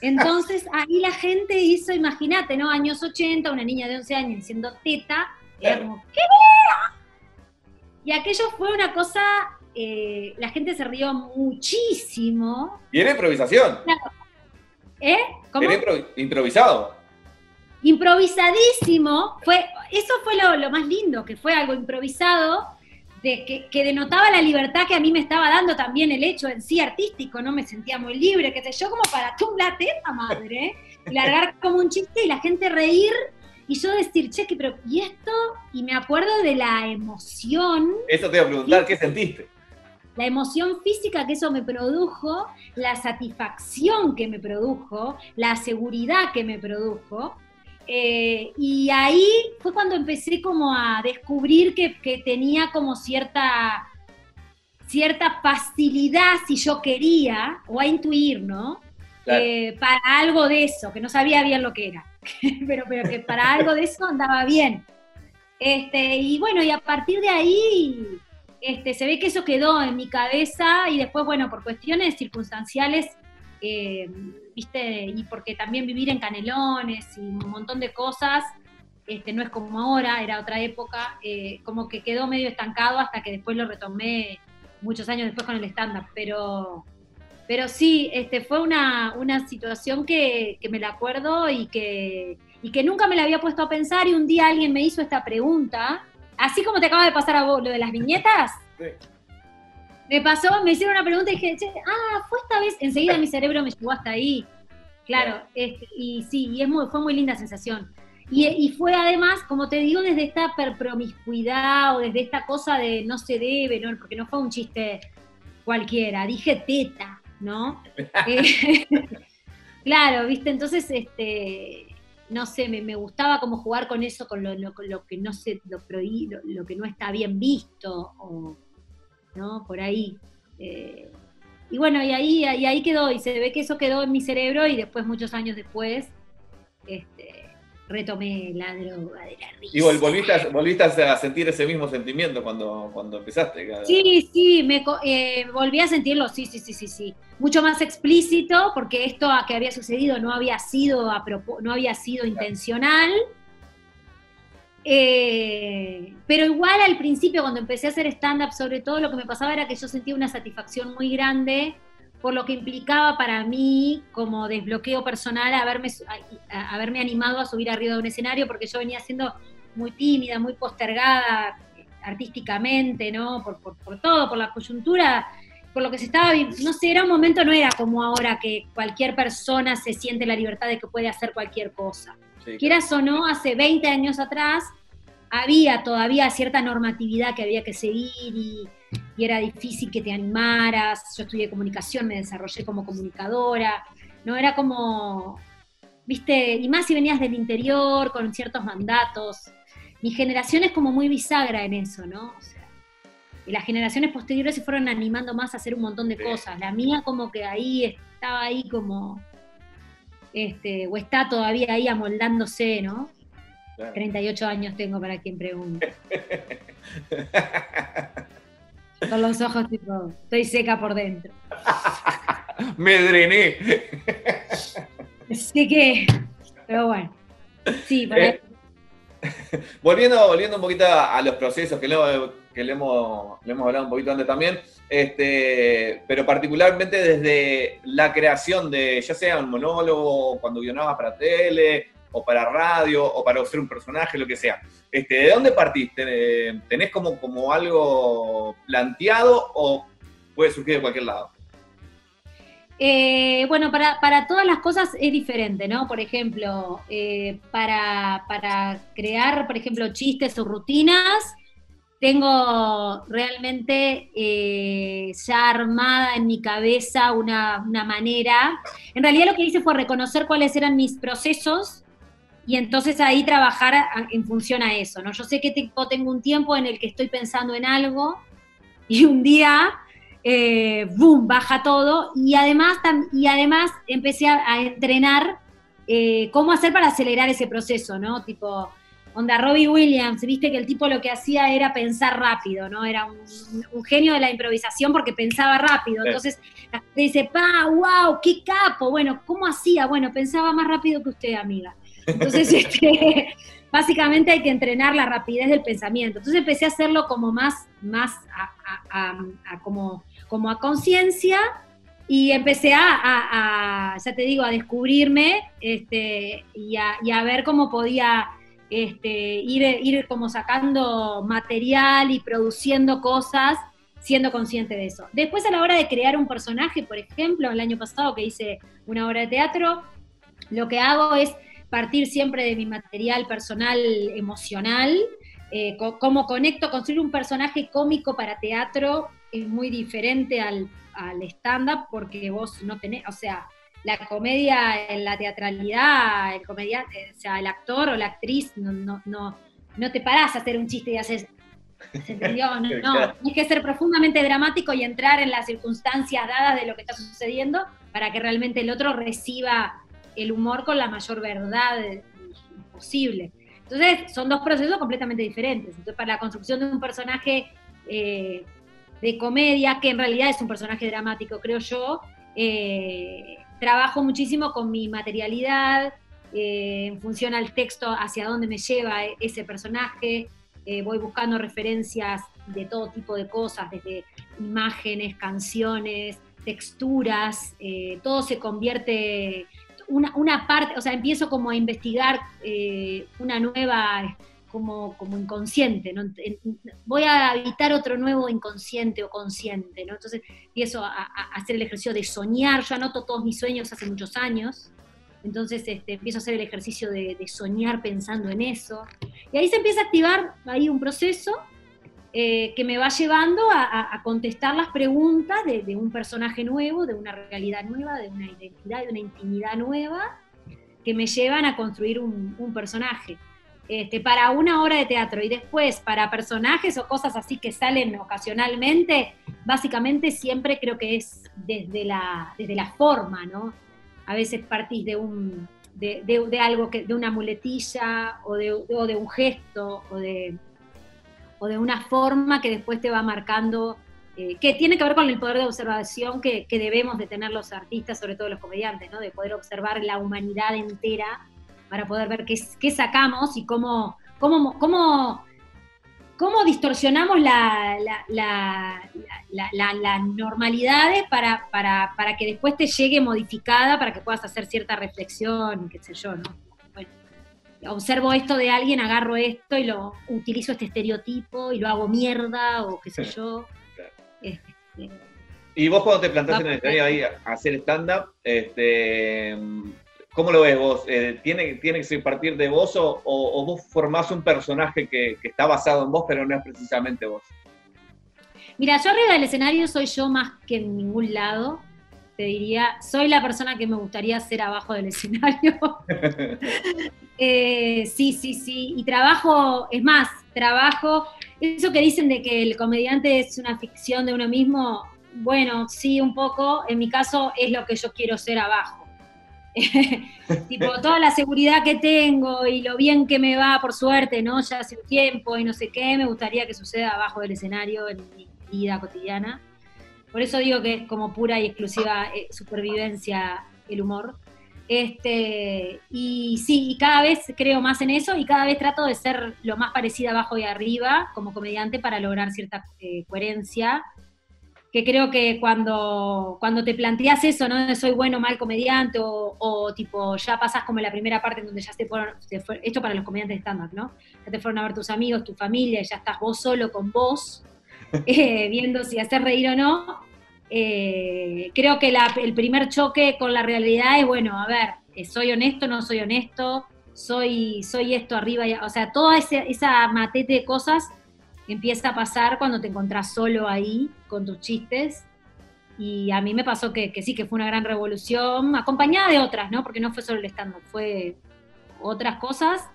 entonces ahí la gente hizo, imagínate, ¿no? Años 80, una niña de 11 años diciendo teta, era como, ¿qué Y aquello fue una cosa, eh, la gente se rió muchísimo. Y era improvisación. ¿Eh? ¿Cómo? Era improvisado. Improvisadísimo. Fue, eso fue lo, lo más lindo, que fue algo improvisado que, denotaba la libertad que a mí me estaba dando también el hecho en sí artístico, ¿no? Me sentía muy libre, que sé yo, como para la teta, madre, y largar como un chiste y la gente reír y yo decir, che, pero ¿y esto? Y me acuerdo de la emoción. Eso te iba a preguntar, ¿qué sentiste? La emoción física que eso me produjo, la satisfacción que me produjo, la seguridad que me produjo, eh, y ahí fue cuando empecé como a descubrir que, tenía como cierta, cierta facilidad, si yo quería, o a intuir, ¿no? Eh, para algo de eso, que no sabía bien lo que era, pero, pero que para algo de eso andaba bien. Este, y bueno, y a partir de ahí este, se ve que eso quedó en mi cabeza y después, bueno, por cuestiones circunstanciales, eh, ¿viste? Y porque también vivir en Canelones y un montón de cosas, este, no es como ahora, era otra época, eh, como que quedó medio estancado hasta que después lo retomé muchos años después con el stand-up, pero, Pero sí, este, fue una, una situación que, me la acuerdo y que, y que nunca me la había puesto a pensar y un día alguien me hizo esta pregunta, así como te acaba de pasar a vos lo de las viñetas. Sí. Me pasó, me hicieron una pregunta y dije, ah, fue esta vez, enseguida mi cerebro me llegó hasta ahí. Claro, este, y sí, y es muy, fue muy linda sensación. Y, y, fue además, como te digo, desde esta promiscuidad o desde esta cosa de no se debe, ¿no? porque no fue un chiste cualquiera, dije teta, ¿no? Eh, claro, viste, entonces, este, no sé, me, gustaba como jugar con eso, con lo, lo que no se, lo, lo, que no está bien visto, o, ¿no? Por ahí. Eh, y bueno, y ahí, y ahí quedó, y se ve que eso quedó en mi cerebro, y después, muchos años después, este, retomé la droga de la risa. Y volviste a, sentir ese mismo sentimiento cuando, cuando empezaste. Sí, sí, me, eh, volví a sentirlo, sí, sí, sí, sí, sí. Mucho más explícito, porque esto que había sucedido no había sido, a no había sido intencional. Eh, pero igual al principio, cuando empecé a hacer stand-up, sobre todo lo que me pasaba era que yo sentía una satisfacción muy grande por lo que implicaba para mí como desbloqueo personal haberme, haberme animado a subir arriba de un escenario, porque yo venía siendo muy tímida, muy postergada artísticamente, ¿no? Por, todo, por la coyuntura, por lo que se estaba no sé, era un momento, no era como ahora que cualquier persona se siente la libertad de que puede hacer cualquier cosa. Quieras o no, hace 20 años atrás había todavía cierta normatividad que había que seguir y, y era difícil que te animaras. Yo estudié comunicación, me desarrollé como comunicadora, ¿no? Era como, viste, y más si venías del interior con ciertos mandatos. Mi generación es como muy bisagra en eso, ¿no? O sea, y las generaciones posteriores se fueron animando más a hacer un montón de cosas. La mía como que ahí estaba ahí como, este, o está todavía ahí amoldándose, ¿no? 38 años tengo para quien pregunte. Con los ojos tipo, estoy seca por dentro. Me drené. Así que, pero bueno. Sí, eh, volviendo, volviendo un poquito a, los procesos que, que le, hemos, le hemos hablado un poquito antes también, este, pero particularmente desde la creación de, ya sea un monólogo, cuando guionabas para tele, o para radio, o para ser un personaje, lo que sea. Este, ¿De dónde partiste? ¿Tenés como, como algo planteado o puede surgir de cualquier lado? Eh, bueno, para, todas las cosas es diferente, ¿no? Por ejemplo, eh, para, crear, por ejemplo, chistes o rutinas, tengo realmente eh, ya armada en mi cabeza una, una, manera. En realidad lo que hice fue reconocer cuáles eran mis procesos y entonces ahí trabajar en función a eso, ¿no? Yo sé que tengo un tiempo en el que estoy pensando en algo y un día, eh, ¡boom!, baja todo y además, y además empecé a, entrenar eh, cómo hacer para acelerar ese proceso, ¿no? Tipo, onda Robbie Williams, viste que el tipo lo que hacía era pensar rápido, ¿no? Era un, genio de la improvisación porque pensaba rápido. Entonces, la gente dice, pa, wow, qué capo. Bueno, ¿cómo hacía? Bueno, pensaba más rápido que usted, amiga. Entonces, este, básicamente hay que entrenar la rapidez del pensamiento. Entonces empecé a hacerlo como más, más a, como, como a conciencia y empecé a, ya te digo, a descubrirme este, y, a, ver cómo podía este, ir, como sacando material y produciendo cosas siendo consciente de eso. Después a la hora de crear un personaje, por ejemplo, el año pasado que hice una obra de teatro, lo que hago es partir siempre de mi material personal emocional, eh, cómo conecto, construir un personaje cómico para teatro es muy diferente al, al stand-up porque vos no tenés, o sea, la comedia en la teatralidad, el comediante, o sea, el actor o la actriz no, no, no, no te parás a hacer un chiste y haces, ¿se entendió? No, no, tienes que ser profundamente dramático y entrar en las circunstancias dadas de lo que está sucediendo para que realmente el otro reciba el humor con la mayor verdad posible. Entonces, son dos procesos completamente diferentes. Entonces, para la construcción de un personaje eh, de comedia, que en realidad es un personaje dramático, creo yo, eh, trabajo muchísimo con mi materialidad, eh, en función al texto, hacia dónde me lleva ese personaje. voy buscando referencias de todo tipo de cosas, desde imágenes, canciones, texturas, eh, todo se convierte, una, una, parte, o sea, empiezo como a investigar eh, una nueva, como, como inconsciente, ¿no? voy a habitar otro nuevo inconsciente o consciente. Entonces empiezo a, hacer el ejercicio de soñar, yo anoto todos mis sueños hace muchos años, entonces este, empiezo a hacer el ejercicio de, soñar pensando en eso, y ahí se empieza a activar ahí un proceso eh, que me va llevando a, contestar las preguntas de, un personaje nuevo, de una realidad nueva, de una identidad, de una intimidad nueva, que me llevan a construir un, personaje. Este, para una hora de teatro y después para personajes o cosas así que salen ocasionalmente, básicamente siempre creo que es desde la, desde la forma, ¿no? A veces partís de un, de, algo que, de una muletilla o de, o de un gesto o de, o de una forma que después te va marcando, eh, que tiene que ver con el poder de observación que, debemos de tener los artistas, sobre todo los comediantes, ¿no? de poder observar la humanidad entera para poder ver qué, qué sacamos y cómo, cómo, cómo, cómo distorsionamos las normalidades para, para, para, que después te llegue modificada, para que puedas hacer cierta reflexión, qué sé yo, ¿no? observo esto de alguien, agarro esto y lo utilizo este estereotipo y lo hago mierda o qué sé yo. Este, y vos cuando te plantaste en el escenario ahí a hacer stand-up, este, ¿cómo lo ves vos? Eh, ¿tiene, ¿Tiene que partir de vos o, vos formás un personaje que, que, está basado en vos pero no es precisamente vos? Mira, yo arriba del escenario soy yo más que en ningún lado te diría, soy la persona que me gustaría ser abajo del escenario. Eh, sí, sí, sí. Y trabajo, es más, trabajo, eso que dicen de que el comediante es una ficción de uno mismo, bueno, sí, un poco. En mi caso es lo que yo quiero ser abajo. tipo, toda la seguridad que tengo y lo bien que me va, por suerte, ¿no? Ya hace un tiempo y no sé qué, me gustaría que suceda abajo del escenario en mi vida cotidiana. Por eso digo que es como pura y exclusiva eh, supervivencia el humor. Este, y sí, y cada vez creo más en eso y cada vez trato de ser lo más parecida abajo y arriba como comediante para lograr cierta eh, coherencia. Que creo que cuando, cuando te planteas eso, ¿no? Soy bueno o mal comediante, o, tipo, ya pasas como la primera parte en donde ya te fueron, esto para los comediantes de stand-up, ¿no? Ya te fueron a ver tus amigos, tu familia, y ya estás vos solo con vos, eh, viendo si hacer reír o no, eh, creo que el primer choque con la realidad es, bueno, a ver, eh, ¿soy honesto, no soy honesto? ¿Soy, soy esto arriba? Y, o sea, toda esa matete de cosas empieza a pasar cuando te encontrás solo ahí con tus chistes. Y a mí me pasó que, sí, que fue una gran revolución, acompañada de otras, ¿no? Porque no fue solo el stand-up, fue otras cosas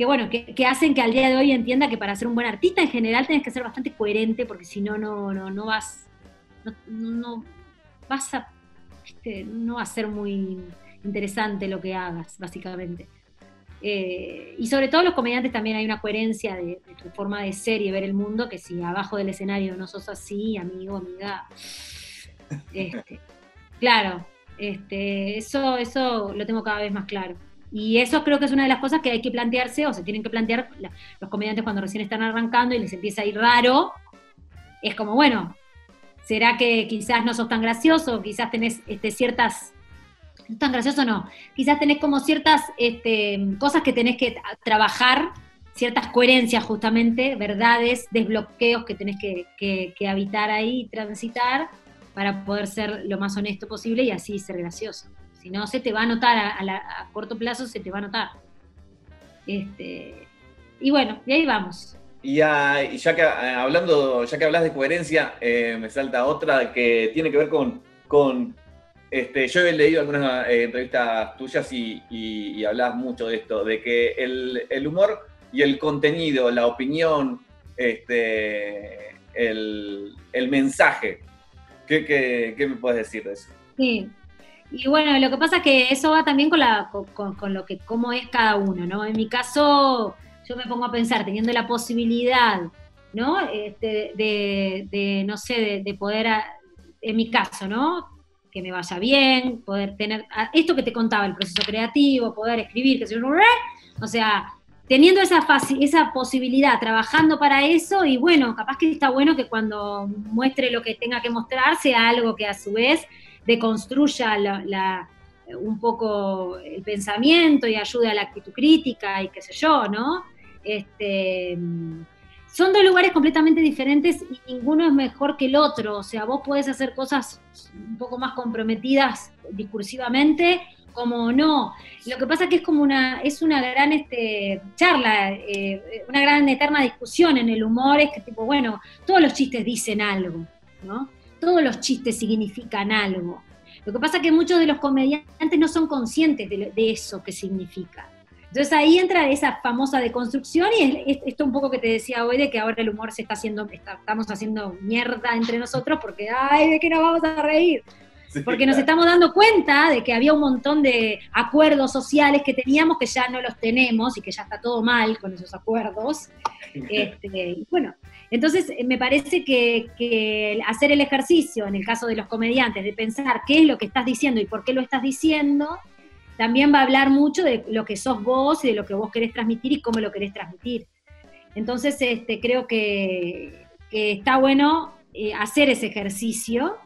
que bueno, que, hacen que al día de hoy entienda que para ser un buen artista en general tenés que ser bastante coherente, porque si no, no, no vas, no, vas a, no va a ser muy interesante lo que hagas, básicamente. Eh, y sobre todo los comediantes también hay una coherencia de, tu forma de ser y ver el mundo, que si abajo del escenario no sos así, amigo, amiga, este, claro, este, eso, eso lo tengo cada vez más claro. Y eso creo que es una de las cosas que hay que plantearse o se tienen que plantear los comediantes cuando recién están arrancando y les empieza a ir raro. Es como, bueno, ¿será que quizás no sos tan gracioso? Quizás tenés este, ciertas... No tan gracioso no. Quizás tenés como ciertas este, cosas que tenés que trabajar, ciertas coherencias justamente, verdades, desbloqueos que tenés que, habitar ahí transitar para poder ser lo más honesto posible y así ser gracioso. Si no, se te va a notar, a, corto plazo se te va a notar. Este, y bueno, y ahí vamos. Y ya, que eh, hablando, ya que hablas de coherencia, eh, me salta otra que tiene que ver con este, yo he leído algunas eh, entrevistas tuyas y, y, hablas mucho de esto, de que el, humor y el contenido, la opinión, este, el, mensaje, ¿qué, ¿qué, me puedes decir de eso? Sí, y bueno, lo que pasa es que eso va también con, lo que cómo es cada uno, ¿no? En mi caso, yo me pongo a pensar, teniendo la posibilidad, ¿no? Este, de, no sé, de, poder, en mi caso, ¿no? Que me vaya bien, poder tener, esto que te contaba, el proceso creativo, poder escribir, que se yo, o sea, teniendo esa, esa posibilidad, trabajando para eso, y bueno, capaz que está bueno que cuando muestre lo que tenga que mostrar sea algo que a su vez deconstruya la, un poco el pensamiento y ayude a la actitud crítica y qué sé yo, ¿no? Este, son dos lugares completamente diferentes y ninguno es mejor que el otro. O sea, vos podés hacer cosas un poco más comprometidas discursivamente como no. Lo que pasa que es como una, es una gran este, charla, eh, una gran eterna discusión en el humor, es que tipo, bueno, todos los chistes dicen algo, ¿no? Todos los chistes significan algo. Lo que pasa es que muchos de los comediantes no son conscientes de, eso que significa. Entonces ahí entra esa famosa deconstrucción y es, esto un poco que te decía hoy de que ahora el humor se está haciendo, estamos haciendo mierda entre nosotros porque, ay, ¿de qué nos vamos a reír? porque nos estamos dando cuenta de que había un montón de acuerdos sociales que teníamos que ya no los tenemos y que ya está todo mal con esos acuerdos. Este, bueno, entonces eh, me parece que, hacer el ejercicio, en el caso de los comediantes, de pensar qué es lo que estás diciendo y por qué lo estás diciendo, también va a hablar mucho de lo que sos vos y de lo que vos querés transmitir y cómo lo querés transmitir. Entonces, este, creo que, está bueno eh, hacer ese ejercicio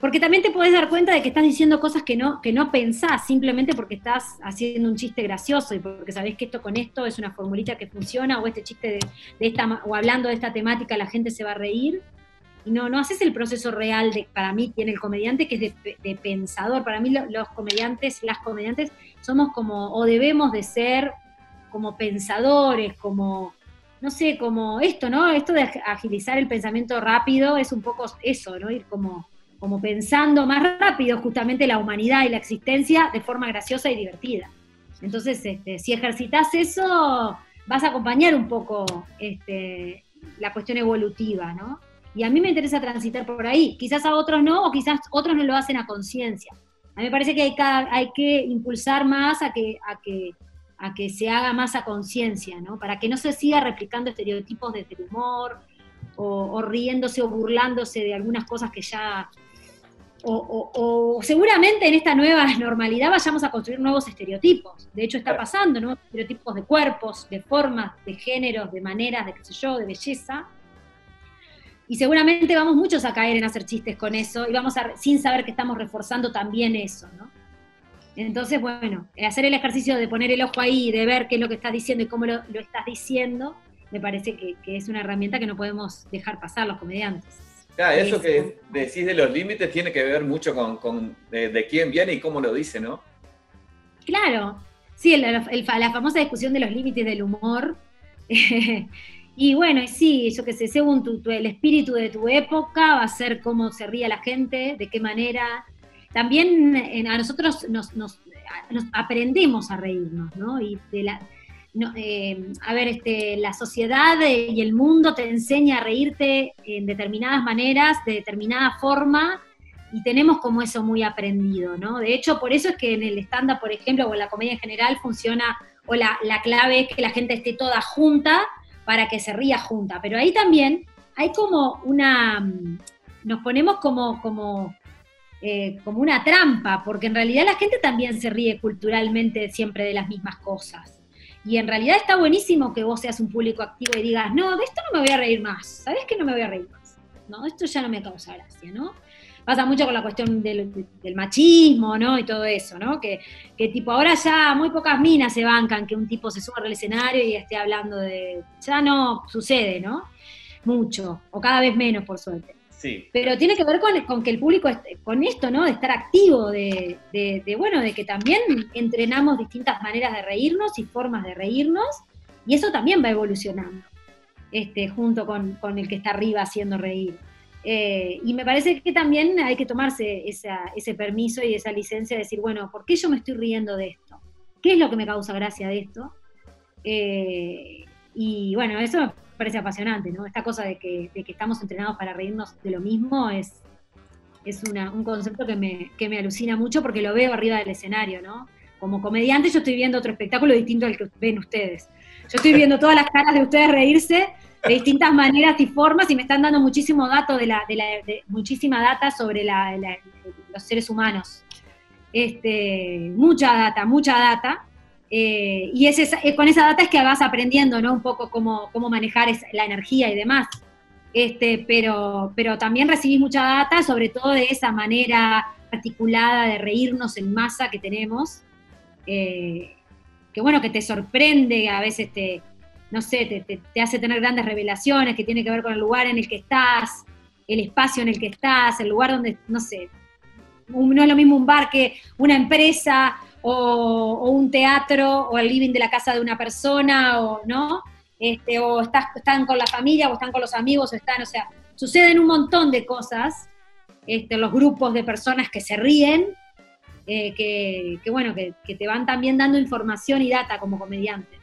porque también te podés dar cuenta de que estás diciendo cosas que no, que no pensás, simplemente porque estás haciendo un chiste gracioso y porque sabés que esto con esto es una formulita que funciona, o este chiste de, esta, o hablando de esta temática la gente se va a reír. No, no haces el proceso real de, para mí tiene el comediante que es de, pensador. Para mí los comediantes, las comediantes, somos como, o debemos de ser como pensadores, como, no sé, como esto, ¿no? Esto de agilizar el pensamiento rápido es un poco eso, ¿no? Ir como como pensando más rápido justamente la humanidad y la existencia de forma graciosa y divertida. Entonces, este, si ejercitas eso, vas a acompañar un poco este, la cuestión evolutiva, ¿no? Y a mí me interesa transitar por ahí. Quizás a otros no, o quizás otros no lo hacen a conciencia. A mí me parece que hay, hay que impulsar más a que, a que, a que se haga más a conciencia, ¿no? Para que no se siga replicando estereotipos desde el humor, o, o riéndose o burlándose de algunas cosas que ya o, seguramente en esta nueva normalidad vayamos a construir nuevos estereotipos. De hecho, está pasando, nuevos estereotipos de cuerpos, de formas, de géneros, de maneras, de qué sé yo, de belleza. Y seguramente vamos muchos a caer en hacer chistes con eso y vamos a, sin saber que estamos reforzando también eso, ¿no? Entonces, bueno, hacer el ejercicio de poner el ojo ahí, de ver qué es lo que estás diciendo y cómo lo, estás diciendo, me parece que es una herramienta que no podemos dejar pasar los comediantes. Claro, eso que decís de los límites tiene que ver mucho con, de, quién viene y cómo lo dice, ¿no? Claro, sí, la famosa discusión de los límites del humor. y bueno, sí, yo qué sé, según el espíritu de tu época, va a ser cómo se ría la gente, de qué manera. También a nosotros nos, nos aprendemos a reírnos, ¿no? Y de la, eh, a ver, este, la sociedad y el mundo te enseña a reírte en determinadas maneras, de determinada forma, y tenemos como eso muy aprendido, ¿no? De hecho, por eso es que en el stand-up, por ejemplo, o en la comedia en general, funciona, o la, clave es que la gente esté toda junta para que se ría junta. Pero ahí también hay como una, nos ponemos como, como, eh, como una trampa, porque en realidad la gente también se ríe culturalmente siempre de las mismas cosas. Y en realidad está buenísimo que vos seas un público activo y digas, no, de esto no me voy a reír más, ¿sabes que no me voy a reír más? No, esto ya no me causa gracia, ¿no? Pasa mucho con la cuestión del, machismo, ¿no? Y todo eso, ¿no? Que, que, tipo, ahora ya muy pocas minas se bancan que un tipo se suba al escenario y esté hablando de... Ya no sucede, ¿no? Mucho, o cada vez menos, por suerte. Pero tiene que ver con, que el público, con esto, ¿no? De estar activo, de, bueno, de que también entrenamos distintas maneras de reírnos y formas de reírnos, y eso también va evolucionando, este, junto con, el que está arriba haciendo reír. Eh, y me parece que también hay que tomarse ese permiso y esa licencia de decir, bueno, ¿por qué yo me estoy riendo de esto? ¿Qué es lo que me causa gracia de esto? Eh, y bueno, eso parece apasionante, ¿no? Esta cosa de que, estamos entrenados para reírnos de lo mismo es, es un concepto que me, que me alucina mucho porque lo veo arriba del escenario, ¿no? Como comediante yo estoy viendo otro espectáculo distinto al que ven ustedes. Yo estoy viendo todas las caras de ustedes reírse de distintas maneras y formas y me están dando muchísimo dato de la, muchísima data sobre los seres humanos. Este, mucha data, mucha data. Eh, y es con esa data es que vas aprendiendo, ¿no? Un poco cómo, cómo manejar la energía y demás. Este, pero, pero también recibís mucha data, sobre todo de esa manera articulada de reírnos en masa que tenemos. eh, que bueno, que te sorprende, a veces te, no sé, te, te- te hace tener grandes revelaciones que tiene que ver con el lugar en el que estás, el espacio en el que estás, el lugar donde, no sé, no es lo mismo un bar que una empresa o, o un teatro o el living de la casa de una persona o no, este, o estás, están con la familia o están con los amigos o están, o sea, suceden un montón de cosas, este, los grupos de personas que se ríen, eh, que, que, bueno, que, que te van también dando información y data como comediante.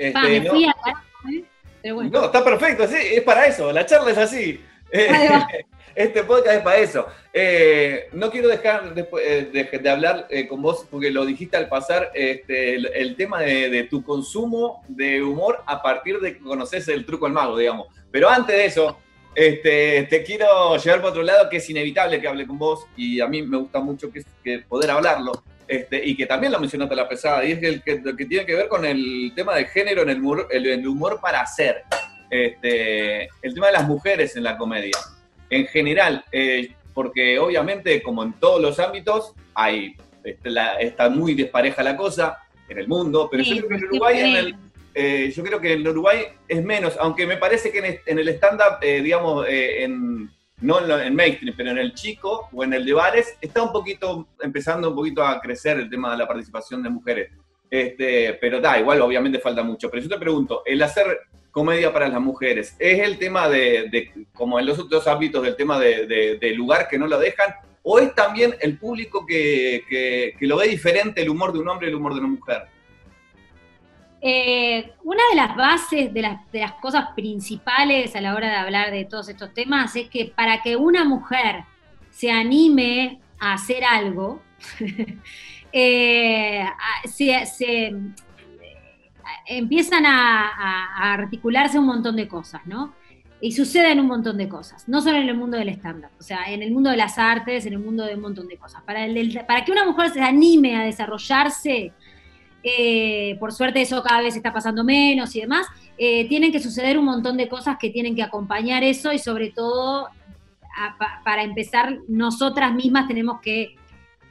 Este, Pa, me no, fui a ¿eh? pero bueno. no, está perfecto, sí, es para eso, la charla es así. Eh. Este podcast es para eso. Eh, no quiero dejar después, eh, de, de hablar eh, con vos, porque lo dijiste al pasar, este, el, el tema de, de tu consumo de humor a partir de que conoces el truco al mago, digamos. Pero antes de eso, este, te quiero llevar para otro lado, que es inevitable que hable con vos, y a mí me gusta mucho que, que poder hablarlo, este, y que también lo mencionaste la pesada, y es el que, tiene que ver con el tema de género en el humor, el, el humor para hacer. Este, el tema de las mujeres en la comedia. En general, eh, porque obviamente, como en todos los ámbitos, hay, este, la- está muy despareja la cosa en el mundo, pero yo creo que en Uruguay, en el, eh, yo creo que en Uruguay es menos, aunque me parece que en, el stand-up, eh, digamos, en, no en, lo- en mainstream, pero en el chico o en el de bares, está un poquito, empezando un poquito a crecer el tema de la participación de mujeres. Este, pero da, igual obviamente falta mucho. Pero yo te pregunto, el hacer comedia para las mujeres, ¿es el tema de, como en los otros ámbitos, del tema de, de- de lugar que no lo dejan? ¿O es también el público que, que- que lo ve diferente el humor de un hombre y el humor de una mujer? Eh, una de las bases, de las, de las cosas principales a la hora de hablar de todos estos temas es que para que una mujer se anime a hacer algo, eh, se, se, eh, empiezan a, a- a articularse un montón de cosas, ¿no? Y suceden un montón de cosas, no solo en el mundo del stand-up, o sea, en el mundo de las artes, en el mundo de un montón de cosas. Para, el para que una mujer se anime a desarrollarse, eh, por suerte eso cada vez está pasando menos y demás, eh, tienen que suceder un montón de cosas que tienen que acompañar eso y sobre todo, para empezar, nosotras mismas tenemos que,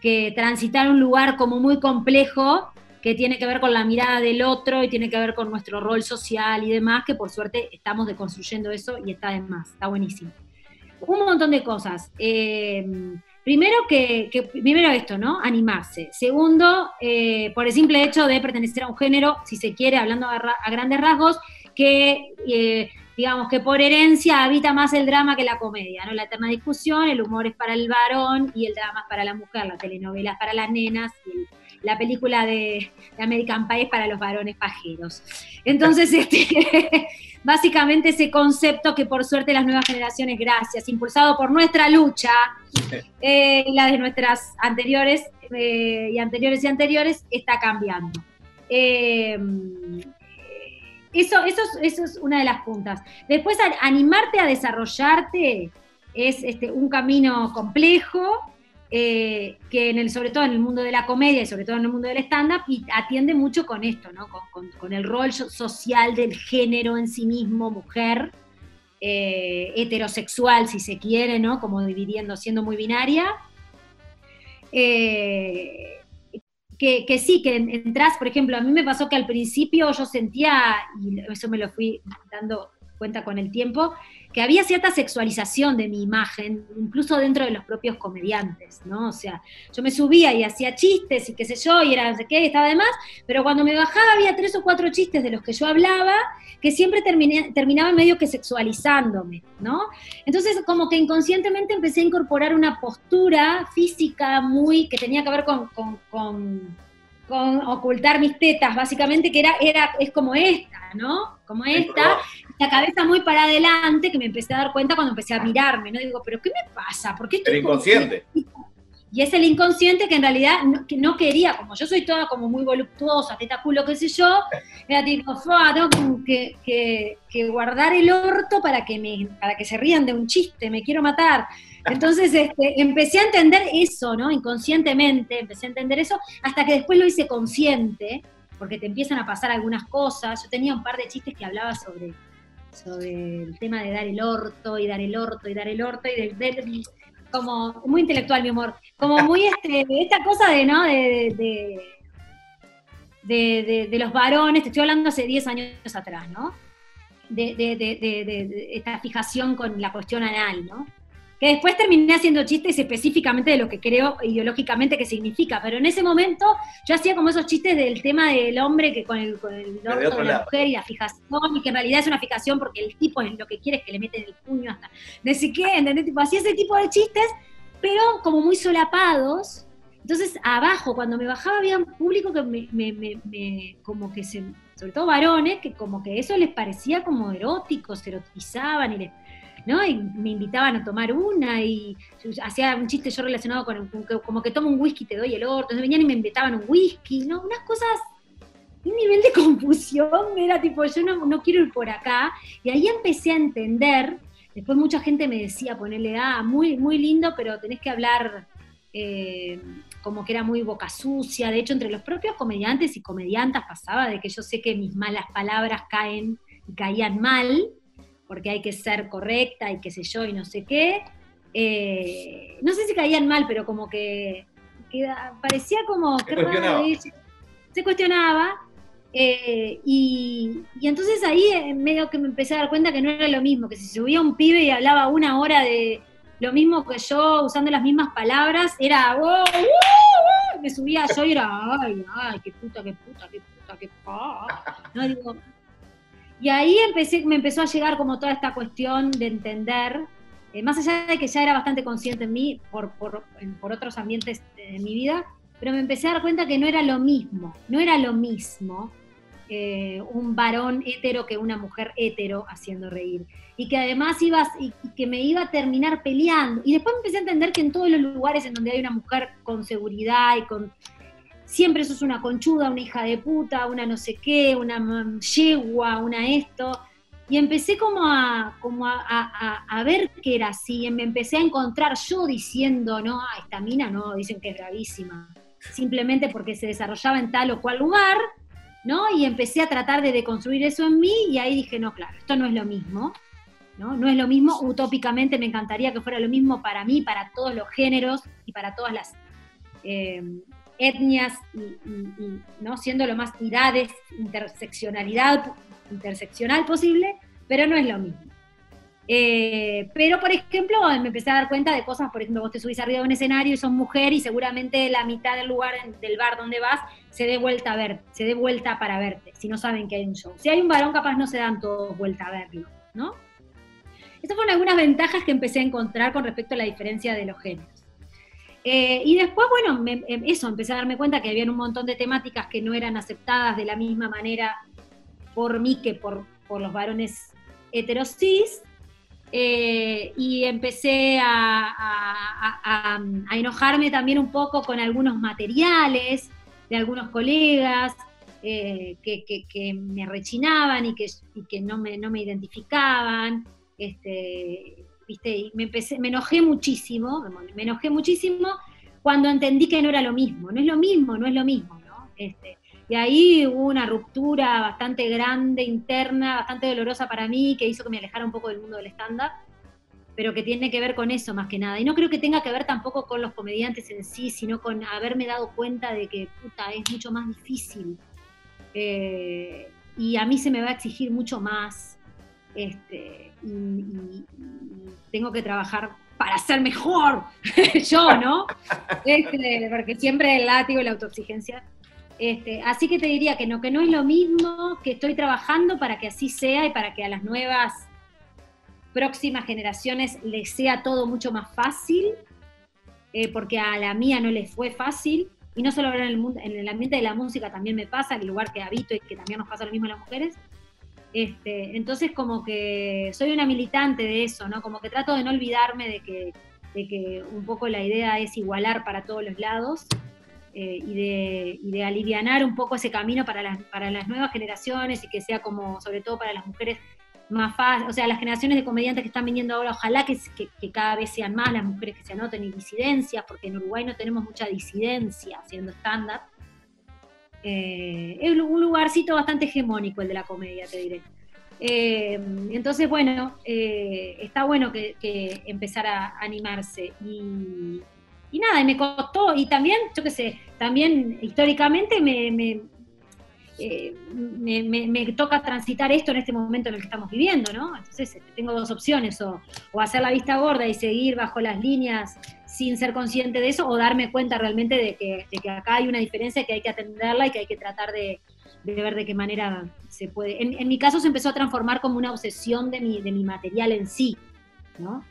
que transitar un lugar como muy complejo que tiene que ver con la mirada del otro y tiene que ver con nuestro rol social y demás, que por suerte estamos deconstruyendo eso y está de más, está buenísimo. Un montón de cosas. Eh, primero que, primero esto, ¿no? Animarse. Segundo, eh, por el simple hecho de pertenecer a un género, si se quiere, hablando a, ra- a grandes rasgos, que eh, digamos que por herencia habita más el drama que la comedia, ¿no? La eterna discusión, el humor es para el varón y el drama es para la mujer, la telenovela es para las nenas y la película de, de American Pie es para los varones pajeros. Entonces, este, básicamente ese concepto que por suerte las nuevas generaciones, gracias, impulsado por nuestra lucha eh, y la de nuestras anteriores eh, y anteriores y anteriores, está cambiando. Eh, eso, eso, es, eso es una de las puntas. Después, animarte a desarrollarte es este, un camino complejo, eh, que en el, sobre todo en el mundo de la comedia y sobre todo en el mundo del stand-up, y atiende mucho con esto, ¿no? Con, el rol so- social del género en sí mismo, mujer, eh, heterosexual, si se quiere, ¿no? Como dividiendo, siendo muy binaria. Eh, que, que sí, que en- entras, por ejemplo, a mí me pasó que al principio yo sentía, y eso me lo fui dando cuenta con el tiempo, que había cierta sexualización de mi imagen, incluso dentro de los propios comediantes, ¿no? O sea, yo me subía y hacía chistes y qué sé yo, y era no sé qué, y estaba de más, pero cuando me bajaba había tres o cuatro chistes de los que yo hablaba que siempre terminé- terminaban medio que sexualizándome, ¿no? Entonces, como que inconscientemente empecé a incorporar una postura física muy, que tenía que ver con, con ocultar mis tetas, básicamente, que era, era, es como esta, ¿no? Como esta, la cabeza muy para adelante, que me empecé a dar cuenta cuando empecé a mirarme, ¿no? Digo, ¿pero qué me pasa? ¿Por qué estoy El inconsciente. y es el inconsciente que en realidad no, que no quería, como yo soy toda como muy voluptuosa, teta culo, qué sé yo, era tipo, "Fua, tengo que, que- que guardar el orto para que, me, para que se rían de un chiste, me quiero matar. Entonces este, empecé a entender eso, ¿no? Inconscientemente, empecé a entender eso, hasta que después lo hice consciente, porque te empiezan a pasar algunas cosas. Yo tenía un par de chistes que hablaba sobre, sobre el tema de dar el orto, y dar el orto, y dar el orto, y de, como muy intelectual mi humor, como muy este, esta cosa de, ¿no? De, de, de, los varones, te estoy hablando hace 10 años atrás, ¿no? De, esta fijación con la cuestión anal, ¿no? Que después terminé haciendo chistes específicamente de lo que creo ideológicamente que significa, pero en ese momento yo hacía como esos chistes del tema del hombre que con el, con el de la mujer y la fijación, y que en realidad es una fijación porque el tipo es lo que quiere es que le meten el puño hasta no sé qué, ¿entendés? Tipo, hacía ese tipo de chistes, pero como muy solapados. Entonces, abajo, cuando me bajaba, había un público que me, me, me, como que se, sobre todo varones, que como que eso les parecía como erótico, se erotizaban y les ¿no? Y me invitaban a tomar una y hacía un chiste yo relacionado con, como que tomo un whisky te doy el orto, entonces venían y me invitaban un whisky, ¿no? Unas cosas, un nivel de confusión, era tipo, yo no, quiero ir por acá, y ahí empecé a entender, después mucha gente me decía, ponerle, ah, muy, muy lindo, pero tenés que hablar... Eh, como que era muy boca sucia, de hecho entre los propios comediantes y comediantas pasaba de que yo sé que mis malas palabras caen y caían mal, porque hay que ser correcta y qué sé yo y no sé qué. Eh, no sé si caían mal, pero como que, parecía como se cuestionaba. se cuestionaba. Eh, y, entonces ahí eh, medio que me empecé a dar cuenta que no era lo mismo, que si subía un pibe y hablaba una hora de lo mismo que yo, usando las mismas palabras, era wow, me subía yo y era ay, ay, qué puta, qué puta, qué puta, qué puta. No digo, y ahí empecé, me empezó a llegar como toda esta cuestión de entender, eh, más allá de que ya era bastante consciente en mí por, por, otros ambientes de mi vida, pero me empecé a dar cuenta que no era lo mismo, no era lo mismo eh, un varón hetero que una mujer hetero haciendo reír. Y que además ibas, y, que me iba a terminar peleando. Y después me empecé a entender que en todos los lugares en donde hay una mujer con seguridad y con siempre sos una conchuda, una hija de puta, una no sé qué, una yegua, una esto. Y empecé como a, como a, ver que era así, y me empecé a encontrar yo diciendo, no, esta mina no, dicen que es gravísima, simplemente porque se desarrollaba en tal o cual lugar, ¿no? Y empecé a tratar de deconstruir eso en mí, y ahí dije, no, claro, esto no es lo mismo, ¿no? No es lo mismo, utópicamente me encantaría que fuera lo mismo para mí, para todos los géneros y para todas las eh, etnias y, ¿no? siendo lo más edades, interseccionalidad interseccional posible, pero no es lo mismo. Eh, pero, por ejemplo, me empecé a dar cuenta de cosas, por ejemplo, vos te subís arriba de un escenario y sos mujer y seguramente la mitad del lugar del bar donde vas se dé vuelta a ver, se dé vuelta para verte, si no saben que hay un show. Si hay un varón, capaz no se dan todos vuelta a verlo, ¿no? Estas fueron algunas ventajas que empecé a encontrar con respecto a la diferencia de los géneros. Eh, y después, bueno, em, eso, empecé a darme cuenta que había un montón de temáticas que no eran aceptadas de la misma manera por mí que por, los varones heterosis. Eh, y empecé a, enojarme también un poco con algunos materiales de algunos colegas eh, que, me rechinaban y que, que no, me, no me identificaban. Este, y me, empecé, me enojé muchísimo, me enojé muchísimo cuando entendí que no era lo mismo, no es lo mismo, no es lo mismo, ¿no? Este, y ahí hubo una ruptura bastante grande, interna, bastante dolorosa para mí, que hizo que me alejara un poco del mundo del stand-up, pero que tiene que ver con eso más que nada. Y no creo que tenga que ver tampoco con los comediantes en sí, sino con haberme dado cuenta de que, puta, es mucho más difícil. Eh, y a mí se me va a exigir mucho más. Este, y, tengo que trabajar para ser mejor yo, ¿no? Este, porque siempre el látigo y la autoexigencia. Este, así que te diría que no, que no es lo mismo, que estoy trabajando para que así sea y para que a las nuevas próximas generaciones les sea todo mucho más fácil, eh, porque a la mía no les fue fácil, y no solo en el, mundo, en el ambiente de la música también me pasa, el lugar que habito y que también nos pasa lo mismo a las mujeres, este, entonces como que soy una militante de eso, ¿no? Como que trato de no olvidarme de que, que un poco la idea es igualar para todos los lados eh, y, de, y, alivianar un poco ese camino para las, para las nuevas generaciones y que sea como, sobre todo para las mujeres, más fácil, o sea, las generaciones de comediantes que están viniendo ahora, ojalá que, que, cada vez sean más las mujeres que se anoten y disidencias, porque en Uruguay no tenemos mucha disidencia haciendo stand-up. Eh, es un lugarcito bastante hegemónico el de la comedia, te diré. Eh, entonces, bueno, eh, está bueno que, que, empezar a animarse. Y, nada, y me costó, y también, yo qué sé, también históricamente me, eh, me, toca transitar esto en este momento en el que estamos viviendo, ¿no? Entonces este, tengo dos opciones, o, hacer la vista gorda y seguir bajo las líneas sin ser consciente de eso, o darme cuenta realmente de que, acá hay una diferencia que hay que atenderla y que hay que tratar de, ver de qué manera se puede. En, mi caso se empezó a transformar como una obsesión de mi, de mi material en sí, ¿no?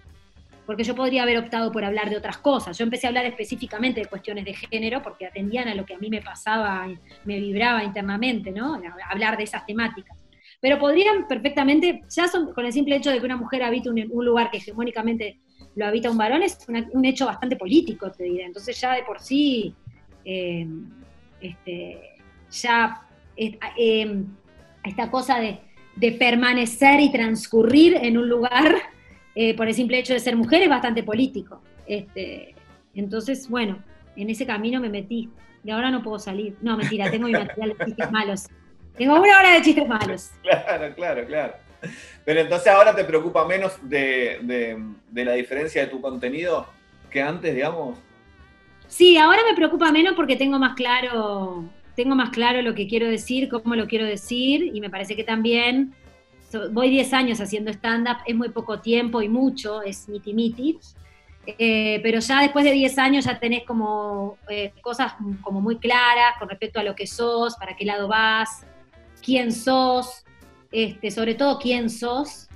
porque yo podría haber optado por hablar de otras cosas. Yo empecé a hablar específicamente de cuestiones de género porque atendían a lo que a mí me pasaba, me vibraba internamente, ¿no? Hablar de esas temáticas. Pero podrían perfectamente, ya con el simple hecho de que una mujer habita un, lugar que hegemónicamente lo habita un varón, es un hecho bastante político, te diré. Entonces ya de por sí, eh, este, ya eh, esta cosa de, permanecer y transcurrir en un lugar eh, por el simple hecho de ser mujer es bastante político. Este, entonces, bueno, en ese camino me metí y ahora no puedo salir. No, mentira, tengo mi material de chistes malos. Tengo una hora de chistes malos. Claro, claro, claro. Pero entonces ahora te preocupa menos de, de la diferencia de tu contenido que antes, digamos. Sí, ahora me preocupa menos porque tengo más claro, tengo más claro lo que quiero decir, cómo lo quiero decir, y me parece que también voy 10 años haciendo stand-up, es muy poco tiempo y mucho, es miti miti. Eh, pero ya después de 10 años ya tenés como eh, cosas como muy claras con respecto a lo que sos, para qué lado vas, quién sos, este, sobre todo quién sos,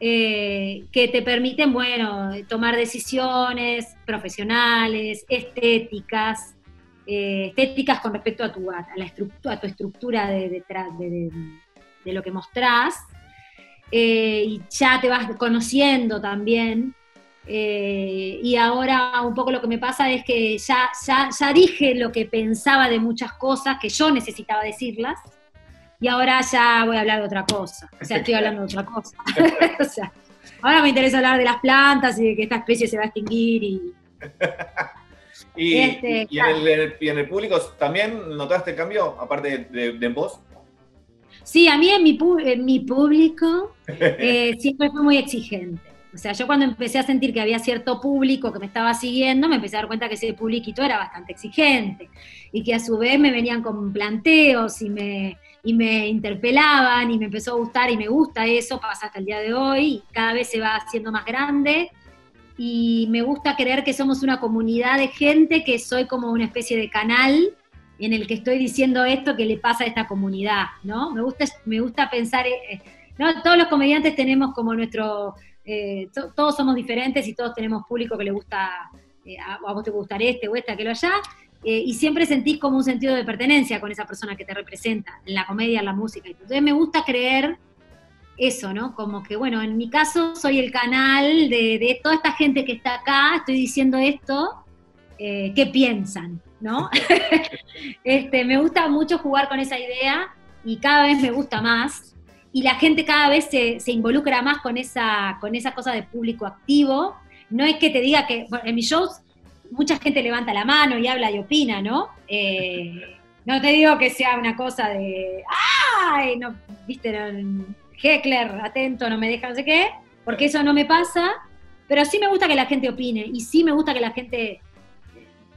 eh, que te permiten, bueno, tomar decisiones profesionales, estéticas, estéticas con respecto a tu, a la estructura, a tu estructura de, de, lo que mostrás, eh, y ya te vas conociendo también. Eh, y ahora un poco lo que me pasa es que ya, ya, dije lo que pensaba de muchas cosas que yo necesitaba decirlas y ahora ya voy a hablar de otra cosa. O sea, estoy hablando de otra cosa. o sea, ahora me interesa hablar de las plantas y de que esta especie se va a extinguir y... y, este, en el, público también notaste cambio, aparte de, de en vos? Sí, a mí en mi, mi público eh, siempre fue muy exigente. O sea, yo cuando empecé a sentir que había cierto público que me estaba siguiendo, me empecé a dar cuenta que ese publiquito era bastante exigente y que a su vez me venían con planteos y me, y me interpelaban y me empezó a gustar y me gusta eso, pasa hasta el día de hoy y cada vez se va haciendo más grande y me gusta creer que somos una comunidad de gente que soy como una especie de canal en el que estoy diciendo esto que le pasa a esta comunidad, ¿no? Me gusta, me gusta pensar, eh, ¿no? Todos los comediantes tenemos como nuestro, eh, todos somos diferentes y todos tenemos público que le gusta, eh, a, vos te va gustar este o esta, que lo allá, y siempre sentís como un sentido de pertenencia con esa persona que te representa, en la comedia, en la música. Entonces me gusta creer eso, ¿no? Como que, bueno, en mi caso soy el canal de, de toda esta gente que está acá, estoy diciendo esto, ¿qué piensan? ¿no? este, me gusta mucho jugar con esa idea y cada vez me gusta más. Y la gente cada vez se, involucra más con esa, con esa cosa de público activo. No es que te diga que, en mis shows mucha gente levanta la mano y habla y opina, ¿no? Eh, no te digo que sea una cosa de, ¡ay! No, viste, heckler, atento, no me deja no sé qué, porque eso no me pasa, pero sí me gusta que la gente opine y sí me gusta que la gente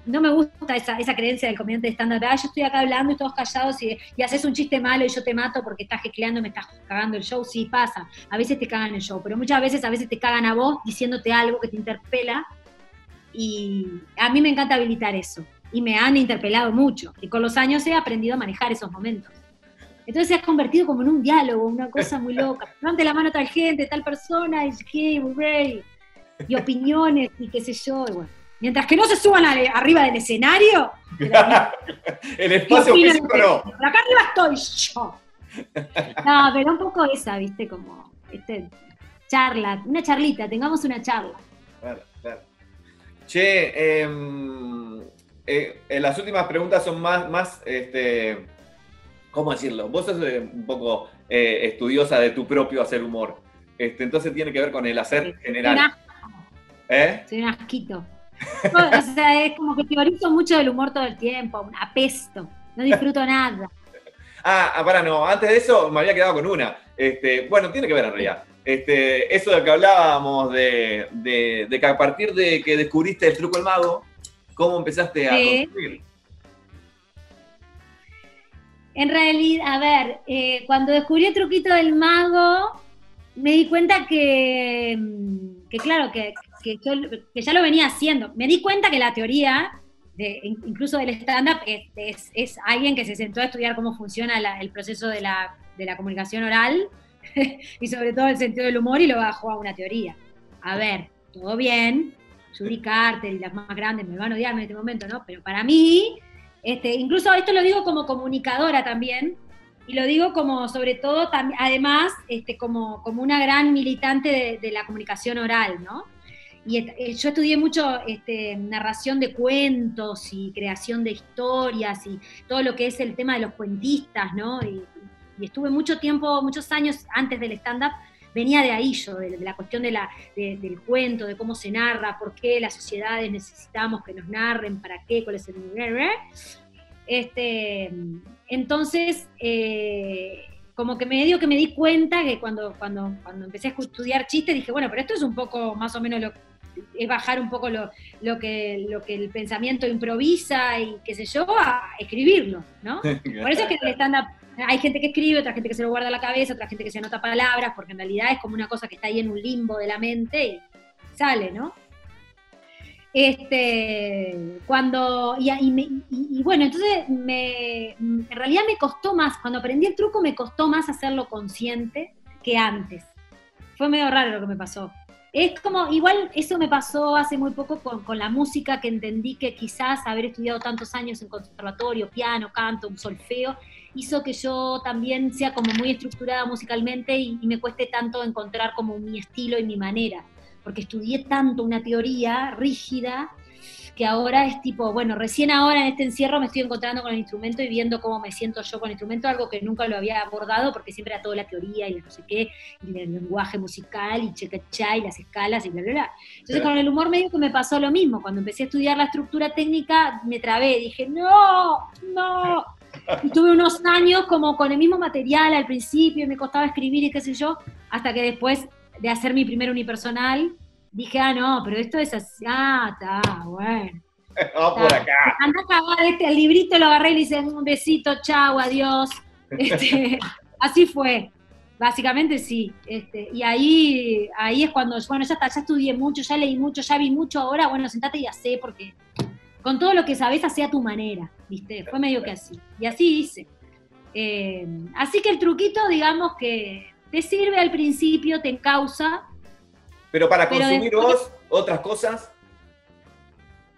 no me gusta esa, esa creencia del comediante de ah, yo estoy acá hablando y todos callados y, haces un chiste malo y yo te mato porque estás jecleando, me estás cagando el show, sí pasa, a veces te cagan el show, pero muchas veces a veces te cagan a vos diciéndote algo que te interpela y a mí me encanta habilitar eso y me han interpelado mucho y con los años he aprendido a manejar esos momentos. Entonces se ha convertido como en un diálogo, una cosa muy loca. Levante la mano a tal gente, tal persona, y, y opiniones y qué sé yo. Y bueno, Mientras que no se suban arriba del escenario. el espacio físico no. acá arriba estoy yo. No, pero un poco esa, ¿viste? Como, este, charla, una charlita, tengamos una charla. Claro. Che, em, eh, las últimas preguntas son más, más este, ¿cómo decirlo? Vos sos eh, un poco eh, estudiosa de tu propio hacer humor. Este, entonces tiene que ver con el hacer Soy un general. asco, ¿Eh? soy un asquito. o sea, es como que teorizo mucho del humor todo el tiempo, un apesto, no disfruto nada. Ah, ah, para, no, antes de eso me había quedado con una. Este, bueno, tiene que ver en realidad. Este, eso de que hablábamos de, de- de que a partir de que descubriste el truco del mago, ¿cómo empezaste a Sí. construir? En realidad, a ver, eh, cuando descubrí el truquito del mago, me di cuenta que, mm, que claro, que, que yo- que ya lo venía haciendo. Me di cuenta que la teoría, de, incluso del stand-up, es, es- es alguien que se sentó a estudiar cómo funciona la- el proceso de la, de la comunicación oral y sobre todo el sentido del humor y lo bajó a una teoría. A ver, todo bien, Judy Carter y las más grandes me van a odiar en este momento, ¿no? Pero para mí, este, incluso esto lo digo como comunicadora también, y lo digo como, sobre todo, además, este, como, como una gran militante de, de la comunicación oral, ¿no? Y eh, yo estudié mucho este, narración de cuentos y creación de historias y todo lo que es el tema de los cuentistas, ¿no? Y, y estuve mucho tiempo, muchos años antes del stand-up, venía de ahí yo, de, de la cuestión de la, de- del cuento, de cómo se narra, por qué las sociedades necesitamos que nos narren, para qué, cuál es el... Este, entonces, eh, como que medio que me di cuenta que cuando, cuando, cuando empecé a estudiar chistes dije, bueno, pero esto es un poco más o menos lo es bajar un poco lo, lo que, lo que el pensamiento improvisa y qué sé yo, a escribirlo, ¿no? Por eso es que el stand-up hay gente que escribe, otra gente que se lo guarda en la cabeza, otra gente que se anota palabras, porque en realidad es como una cosa que está ahí en un limbo de la mente y sale, ¿no? Este, cuando, y, me- y bueno, entonces me, en realidad me costó más, cuando aprendí el truco me costó más hacerlo consciente que antes. Fue medio raro lo que me pasó. Es como, igual eso me pasó hace muy poco con, con la música, que entendí que quizás haber estudiado tantos años en conservatorio, piano, canto, un solfeo, hizo que yo también sea como muy estructurada musicalmente y, y me cueste tanto encontrar como mi estilo y mi manera, porque estudié tanto una teoría rígida que ahora es tipo, bueno, recién ahora en este encierro me estoy encontrando con el instrumento y viendo cómo me siento yo con el instrumento, algo que nunca lo había abordado porque siempre era toda la teoría y la no sé qué, y el lenguaje musical y checa y las escalas y bla, bla, bla. Entonces Claro. con el humor medio que me pasó lo mismo, cuando empecé a estudiar la estructura técnica me trabé, dije, no, no. Y tuve unos años como con el mismo material al principio, y me costaba escribir y qué sé yo, hasta que después de hacer mi primer unipersonal, dije, ah, no, pero esto es así, ah, está, bueno. Vamos por acá. Anda a este, el librito lo agarré y le hice un besito, chau, adiós. Este, así fue. Básicamente sí. Este, y ahí, ahí es cuando, bueno, ya está, ya estudié mucho, ya leí mucho, ya vi mucho, ahora, bueno, sentate y hacé, porque con todo lo que sabes, hacé a tu manera, ¿viste? Fue medio que así. Y así hice. Eh, así que el truquito, digamos que te sirve al principio, te encausa, Pero para Pero consumir después- vos otras cosas,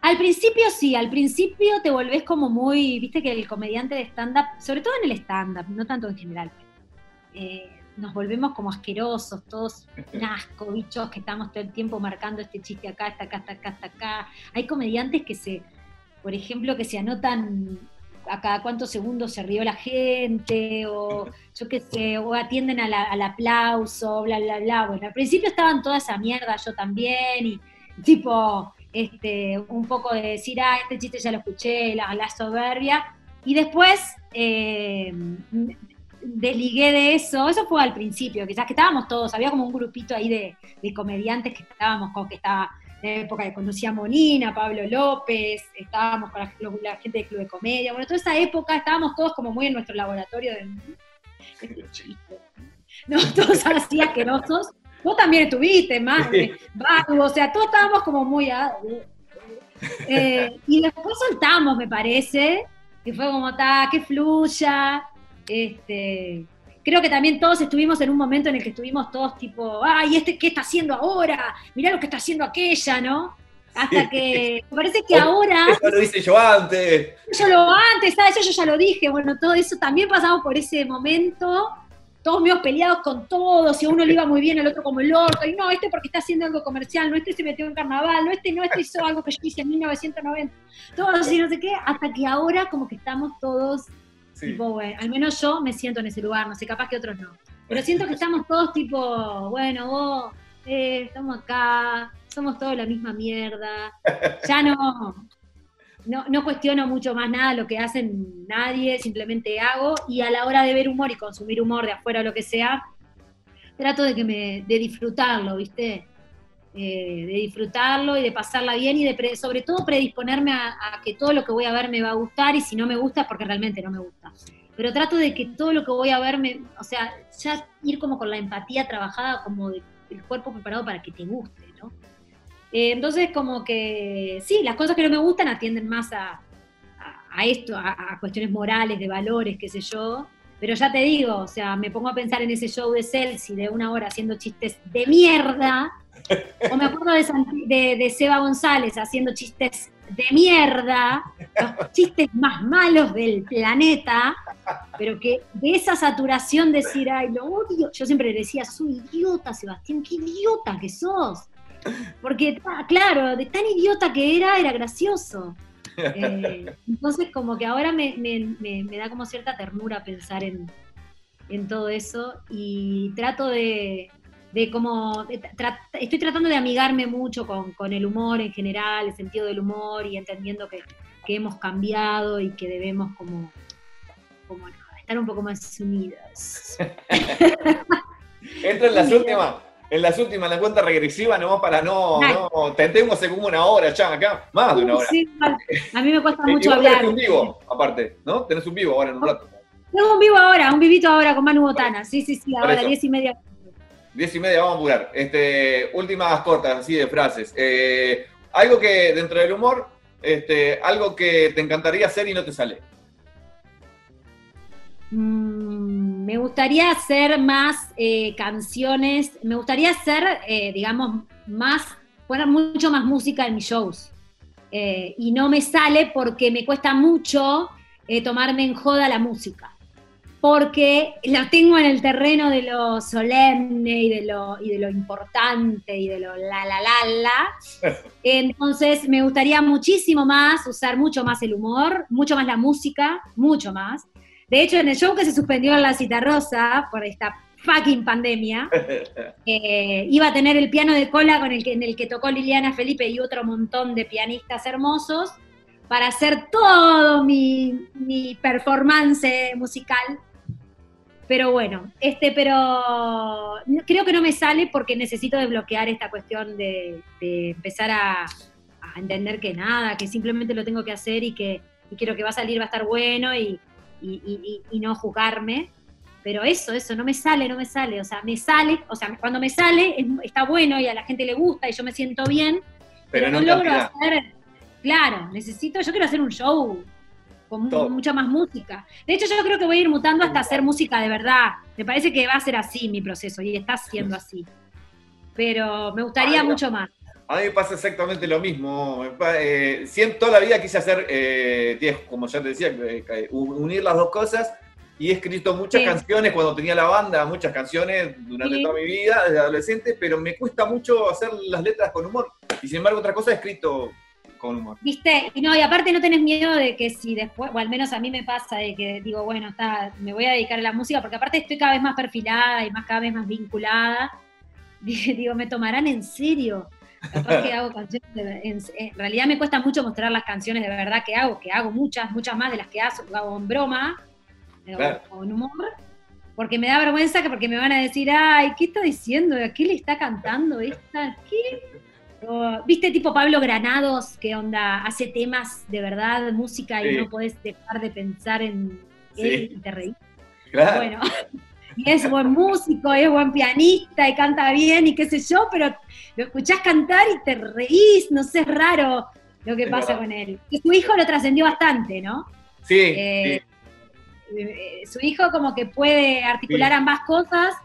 Al principio sí, al principio te volvés como muy, viste que el comediante de stand-up, sobre todo en el stand-up, no tanto en general, eh, nos volvemos como asquerosos, todos un asco, bichos que estamos todo el tiempo marcando este chiste acá, está acá, está acá, está acá. Hay comediantes que se, por ejemplo, que se anotan a cada cuántos segundos se rió la gente, o yo qué sé, o atienden al aplauso, bla, bla, bla. Bueno, al principio estaban toda esa mierda, yo también, y tipo, este, un poco de decir, ah, este chiste ya lo escuché, la, soberbia, y después eh, desligué de eso, eso fue al principio, quizás que estábamos todos, había como un grupito ahí de, de comediantes que estábamos con, que estaba la época que conocía a Monina, Pablo López, estábamos con la, la gente del Club de Comedia, bueno, toda esa época estábamos todos como muy en nuestro laboratorio de. No, todos así asquerosos. Vos también estuviste, más, vago, o sea, todos estábamos como muy... ah, eh, y después soltamos, me parece, que fue como, ta, que fluya, este... Creo que también todos estuvimos en un momento en el que estuvimos todos tipo, ay, ¿este qué está haciendo ahora? Mirá lo que está haciendo aquella, ¿no? Hasta que me parece que ahora, eso lo hice yo antes. yo lo antes, ¿sabes? Eso yo ya lo dije, bueno, todo eso también pasamos por ese momento, todos medio peleados con todos, y a uno le iba muy bien, el otro como el orto, y no, este porque está haciendo algo comercial, no, este se metió en carnaval, no, este no, este hizo algo que yo hice en 1990, todos así, no sé qué, hasta que ahora como que estamos todos, Al menos yo me siento en ese lugar, no sé, capaz que otros no. Pero siento que estamos todos tipo, bueno, vos, eh, estamos acá, somos todos la misma mierda. Ya no, no, no cuestiono mucho más nada lo que hacen nadie, simplemente hago. Y a la hora de ver humor y consumir humor de afuera o lo que sea, trato de que me, de disfrutarlo, ¿viste? Eh, de disfrutarlo y de pasarla bien y de sobre todo predisponerme a, a, que todo lo que voy a ver me va a gustar y si no me gusta es porque realmente no me gusta. Pero trato de que todo lo que voy a ver, me, o sea, ya ir como con la empatía trabajada, como de, el cuerpo preparado para que te guste, ¿no? Eh, entonces como que sí, las cosas que no me gustan atienden más a, a, a esto, a, a cuestiones morales, de valores, qué sé yo, pero ya te digo, o sea, me pongo a pensar en ese show de Celsi de una hora haciendo chistes de mierda, o me acuerdo de, de, Seba González haciendo chistes de mierda, los chistes más malos del planeta, pero que de esa saturación decir, ay, lo odio, yo siempre le decía, un idiota, Sebastián, qué idiota que sos. Porque, claro, de tan idiota que era, era gracioso. Eh, entonces, como que ahora me, me, me, me, da como cierta ternura pensar en, en todo eso y trato de, de tra estoy tratando de amigarme mucho con, con, el humor en general, el sentido del humor y entendiendo que, que hemos cambiado y que debemos como, como estar un poco más unidos. Entra en las últimas en las últimas, en la cuenta regresiva, nomás para no, no tentemos como una hora ya acá, más de una hora. Sí, a mí me cuesta mucho hablar. Tenés un vivo, aparte, ¿no? Tenés un vivo ahora en un rato. Tengo un vivo ahora, un vivito ahora con Manu Botana. Sí, sí, sí, ahora, diez y media. Diez y media, vamos a apurar. Este, últimas cortas, así de frases. Eh, algo que, dentro del humor, este, algo que te encantaría hacer y no te sale. Mm, me gustaría hacer más eh, canciones, me gustaría hacer, eh, digamos, más, poner mucho más música en mis shows. Eh, y no me sale porque me cuesta mucho eh, tomarme en joda la música. Porque la tengo en el terreno de lo solemne y de lo, y de lo importante y de lo la la la la. Entonces me gustaría muchísimo más usar mucho más el humor, mucho más la música, mucho más. De hecho, en el show que se suspendió en la Cita Rosa por esta fucking pandemia, eh, iba a tener el piano de cola con el que, en el que tocó Liliana Felipe y otro montón de pianistas hermosos para hacer todo mi, mi performance musical. Pero bueno, este, pero creo que no me sale porque necesito desbloquear esta cuestión de, de empezar a, a, entender que nada, que simplemente lo tengo que hacer y que y quiero que va a salir, va a estar bueno y, y, no jugarme. Pero eso, eso, no me sale, no me sale. O sea, me sale, o sea, cuando me sale es, está bueno y a la gente le gusta y yo me siento bien, pero, pero no, no logro hacer. Claro, necesito, yo quiero hacer un show con Todo. mucha más música. De hecho, yo creo que voy a ir mutando hasta hacer música de verdad. Me parece que va a ser así mi proceso y está siendo así. Pero me gustaría Ay, mucho más. A mí me pasa exactamente lo mismo. Eh, siempre, toda la vida quise hacer, eh, como ya te decía, eh, unir las dos cosas y he escrito muchas sí. canciones cuando tenía la banda, muchas canciones durante sí. toda mi vida, desde adolescente, pero me cuesta mucho hacer las letras con humor. Y sin embargo, otra cosa he escrito con humor. ¿Viste? Y no, y aparte no tenés miedo de que si después, o al menos a mí me pasa, de que digo, bueno, está, me voy a dedicar a la música, porque aparte estoy cada vez más perfilada y más cada vez más vinculada. Digo, me tomarán en serio. Capaz que hago canciones, de, en, en, realidad me cuesta mucho mostrar las canciones de verdad que hago, que hago muchas, muchas más de las que hago, hago en broma, claro. o, en humor, porque me da vergüenza que porque me van a decir, ay, ¿qué está diciendo? ¿A qué le está cantando esta? ¿Qué? ¿Viste tipo Pablo Granados, que onda, hace temas de verdad, música, y no podés dejar de pensar en él sí. y te reís? Claro. Bueno, y es buen músico, es buen pianista y canta bien y qué sé yo, pero lo escuchás cantar y te reís, no sé, es raro lo que es pasa verdad. con él. Y su hijo lo trascendió bastante, ¿no? Sí, eh, sí. Eh, su hijo como que puede articular ambas cosas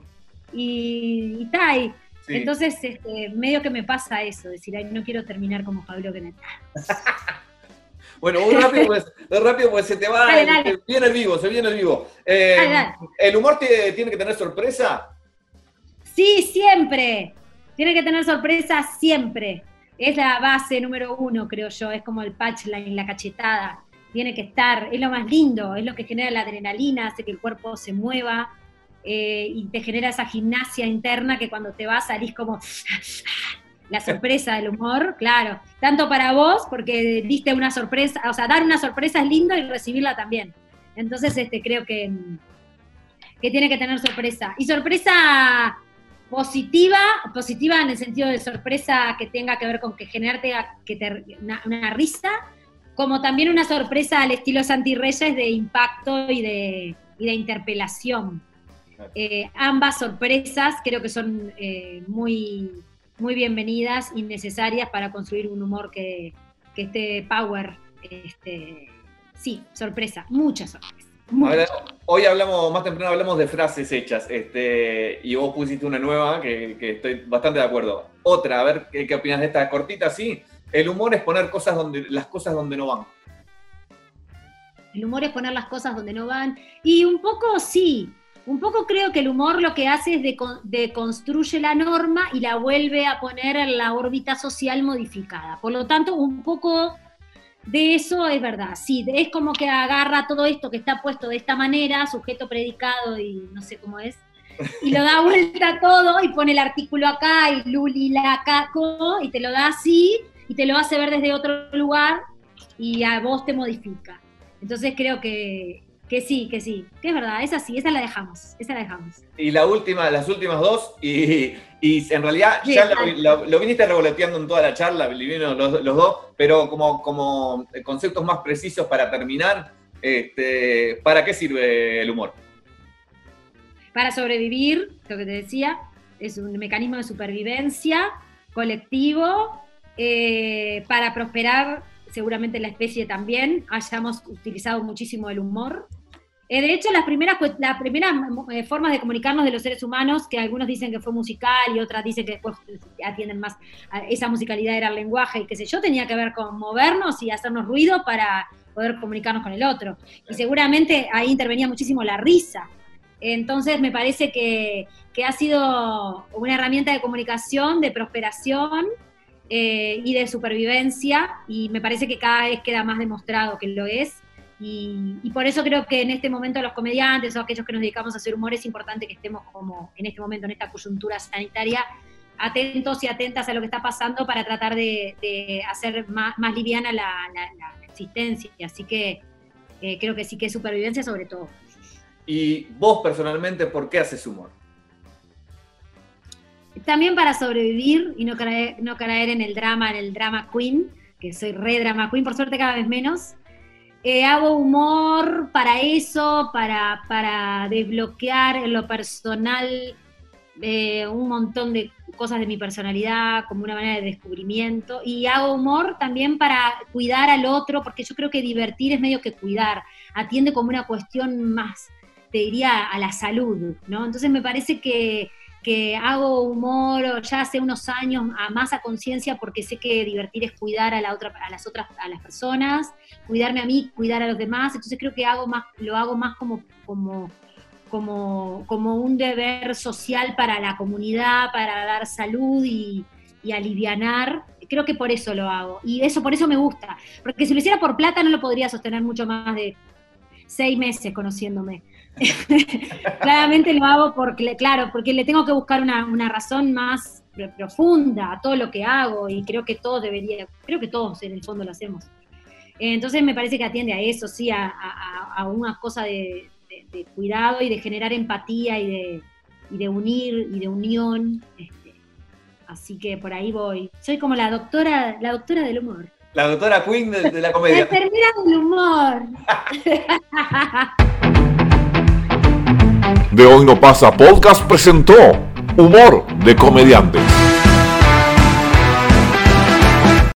y, y tal. Sí. Entonces, este, medio que me pasa eso, decir, ay, no quiero terminar como Pablo Benet. bueno, muy rápido, pues, rápido, pues se te va, dale, dale. Se viene el vivo, se viene el vivo. Eh, dale, ¿El humor te, tiene que tener sorpresa? Sí, siempre. Tiene que tener sorpresa siempre. Es la base número uno, creo yo. Es como el punchline, la cachetada. Tiene que estar, es lo más lindo, es lo que genera la adrenalina, hace que el cuerpo se mueva. Eh, y te genera esa gimnasia interna que cuando te vas salís como la sorpresa del humor, claro, tanto para vos, porque diste una sorpresa, o sea, dar una sorpresa es lindo y recibirla también. Entonces, este, creo que, que tiene que tener sorpresa. Y sorpresa positiva, positiva en el sentido de sorpresa que tenga que ver con que generarte que una, risa, como también una sorpresa al estilo Santi Reyes de impacto y de, y de interpelación. Eh, ambas sorpresas creo que son eh, muy, muy bienvenidas y necesarias para construir un humor que, que esté power. Este, sí, sorpresa, muchas sorpresas hoy hablamos, más temprano hablamos de frases hechas, este, y vos pusiste una nueva que, estoy bastante de acuerdo. Otra, a ver qué, opinas de esta cortita, sí. El humor es poner cosas donde, las cosas donde no van. El humor es poner las cosas donde no van. Y un poco sí, un poco creo que el humor lo que hace es de, construye la norma y la vuelve a poner en la órbita social modificada. Por lo tanto, un poco de eso es verdad, sí, es como que agarra todo esto que está puesto de esta manera, sujeto, predicado y no sé cómo es, y lo da vuelta todo y pone el artículo acá y Luli la caco y te lo da así y te lo hace ver desde otro lugar y a vos te modifica. Entonces creo que, que sí, que sí, que es verdad, es así, esa la dejamos, esa la dejamos. Y la última, las últimas dos, y, en realidad ya lo, viniste revoloteando en toda la charla, los, los dos, pero como, como conceptos más precisos para terminar, este, ¿para qué sirve el humor? Para sobrevivir, lo que te decía, es un mecanismo de supervivencia colectivo, eh, para prosperar seguramente la especie también, hayamos utilizado muchísimo el humor. Eh, de hecho, las primeras, las primeras eh, formas de comunicarnos de los seres humanos, que algunos dicen que fue musical y otras dicen que después atienden más, a esa musicalidad era el lenguaje y qué sé yo, tenía que ver con movernos y hacernos ruido para poder comunicarnos con el otro. Y seguramente ahí intervenía muchísimo la risa. Entonces me parece que, que ha sido una herramienta de comunicación, de prosperación, eh, y de supervivencia, y me parece que cada vez queda más demostrado que lo es. Y, por eso creo que en este momento los comediantes o aquellos que nos dedicamos a hacer humor es importante que estemos como en este momento, en esta coyuntura sanitaria, atentos y atentas a lo que está pasando para tratar de, hacer más, liviana la, existencia. Así que eh, creo que sí que es supervivencia sobre todo. ¿Y vos personalmente por qué haces humor? también para sobrevivir y no caer, no caer en el drama, en el drama queen, que soy re drama queen, por suerte cada vez menos. Eh, hago humor para eso, para, para desbloquear en lo personal eh, un montón de cosas de mi personalidad, como una manera de descubrimiento. Y hago humor también para cuidar al otro, porque yo creo que divertir es medio que cuidar, atiende como una cuestión más, te diría, a la salud, ¿no? Entonces me parece que que hago humor ya hace unos años a más a conciencia porque sé que divertir es cuidar a, la otra, a las otras a las personas, cuidarme a mí, cuidar a los demás, entonces creo que hago más, lo hago más como, como, como, como un deber social para la comunidad, para dar salud y, y alivianar, creo que por eso lo hago. Y eso por eso me gusta, porque si lo hiciera por plata no lo podría sostener mucho más de seis meses conociéndome. Claramente lo hago porque, claro, porque le tengo que buscar una, razón más profunda a todo lo que hago y creo que todos debería, creo que todos en el fondo lo hacemos. Entonces me parece que atiende a eso, sí, a, una cosa de, cuidado y de generar empatía y de, de unir y de unión. Este, así que por ahí voy. Soy como la doctora, la doctora del humor. La doctora Queen de, de la comedia. La enfermera del humor. de Hoy No Pasa Podcast presentó Humor de Comediantes.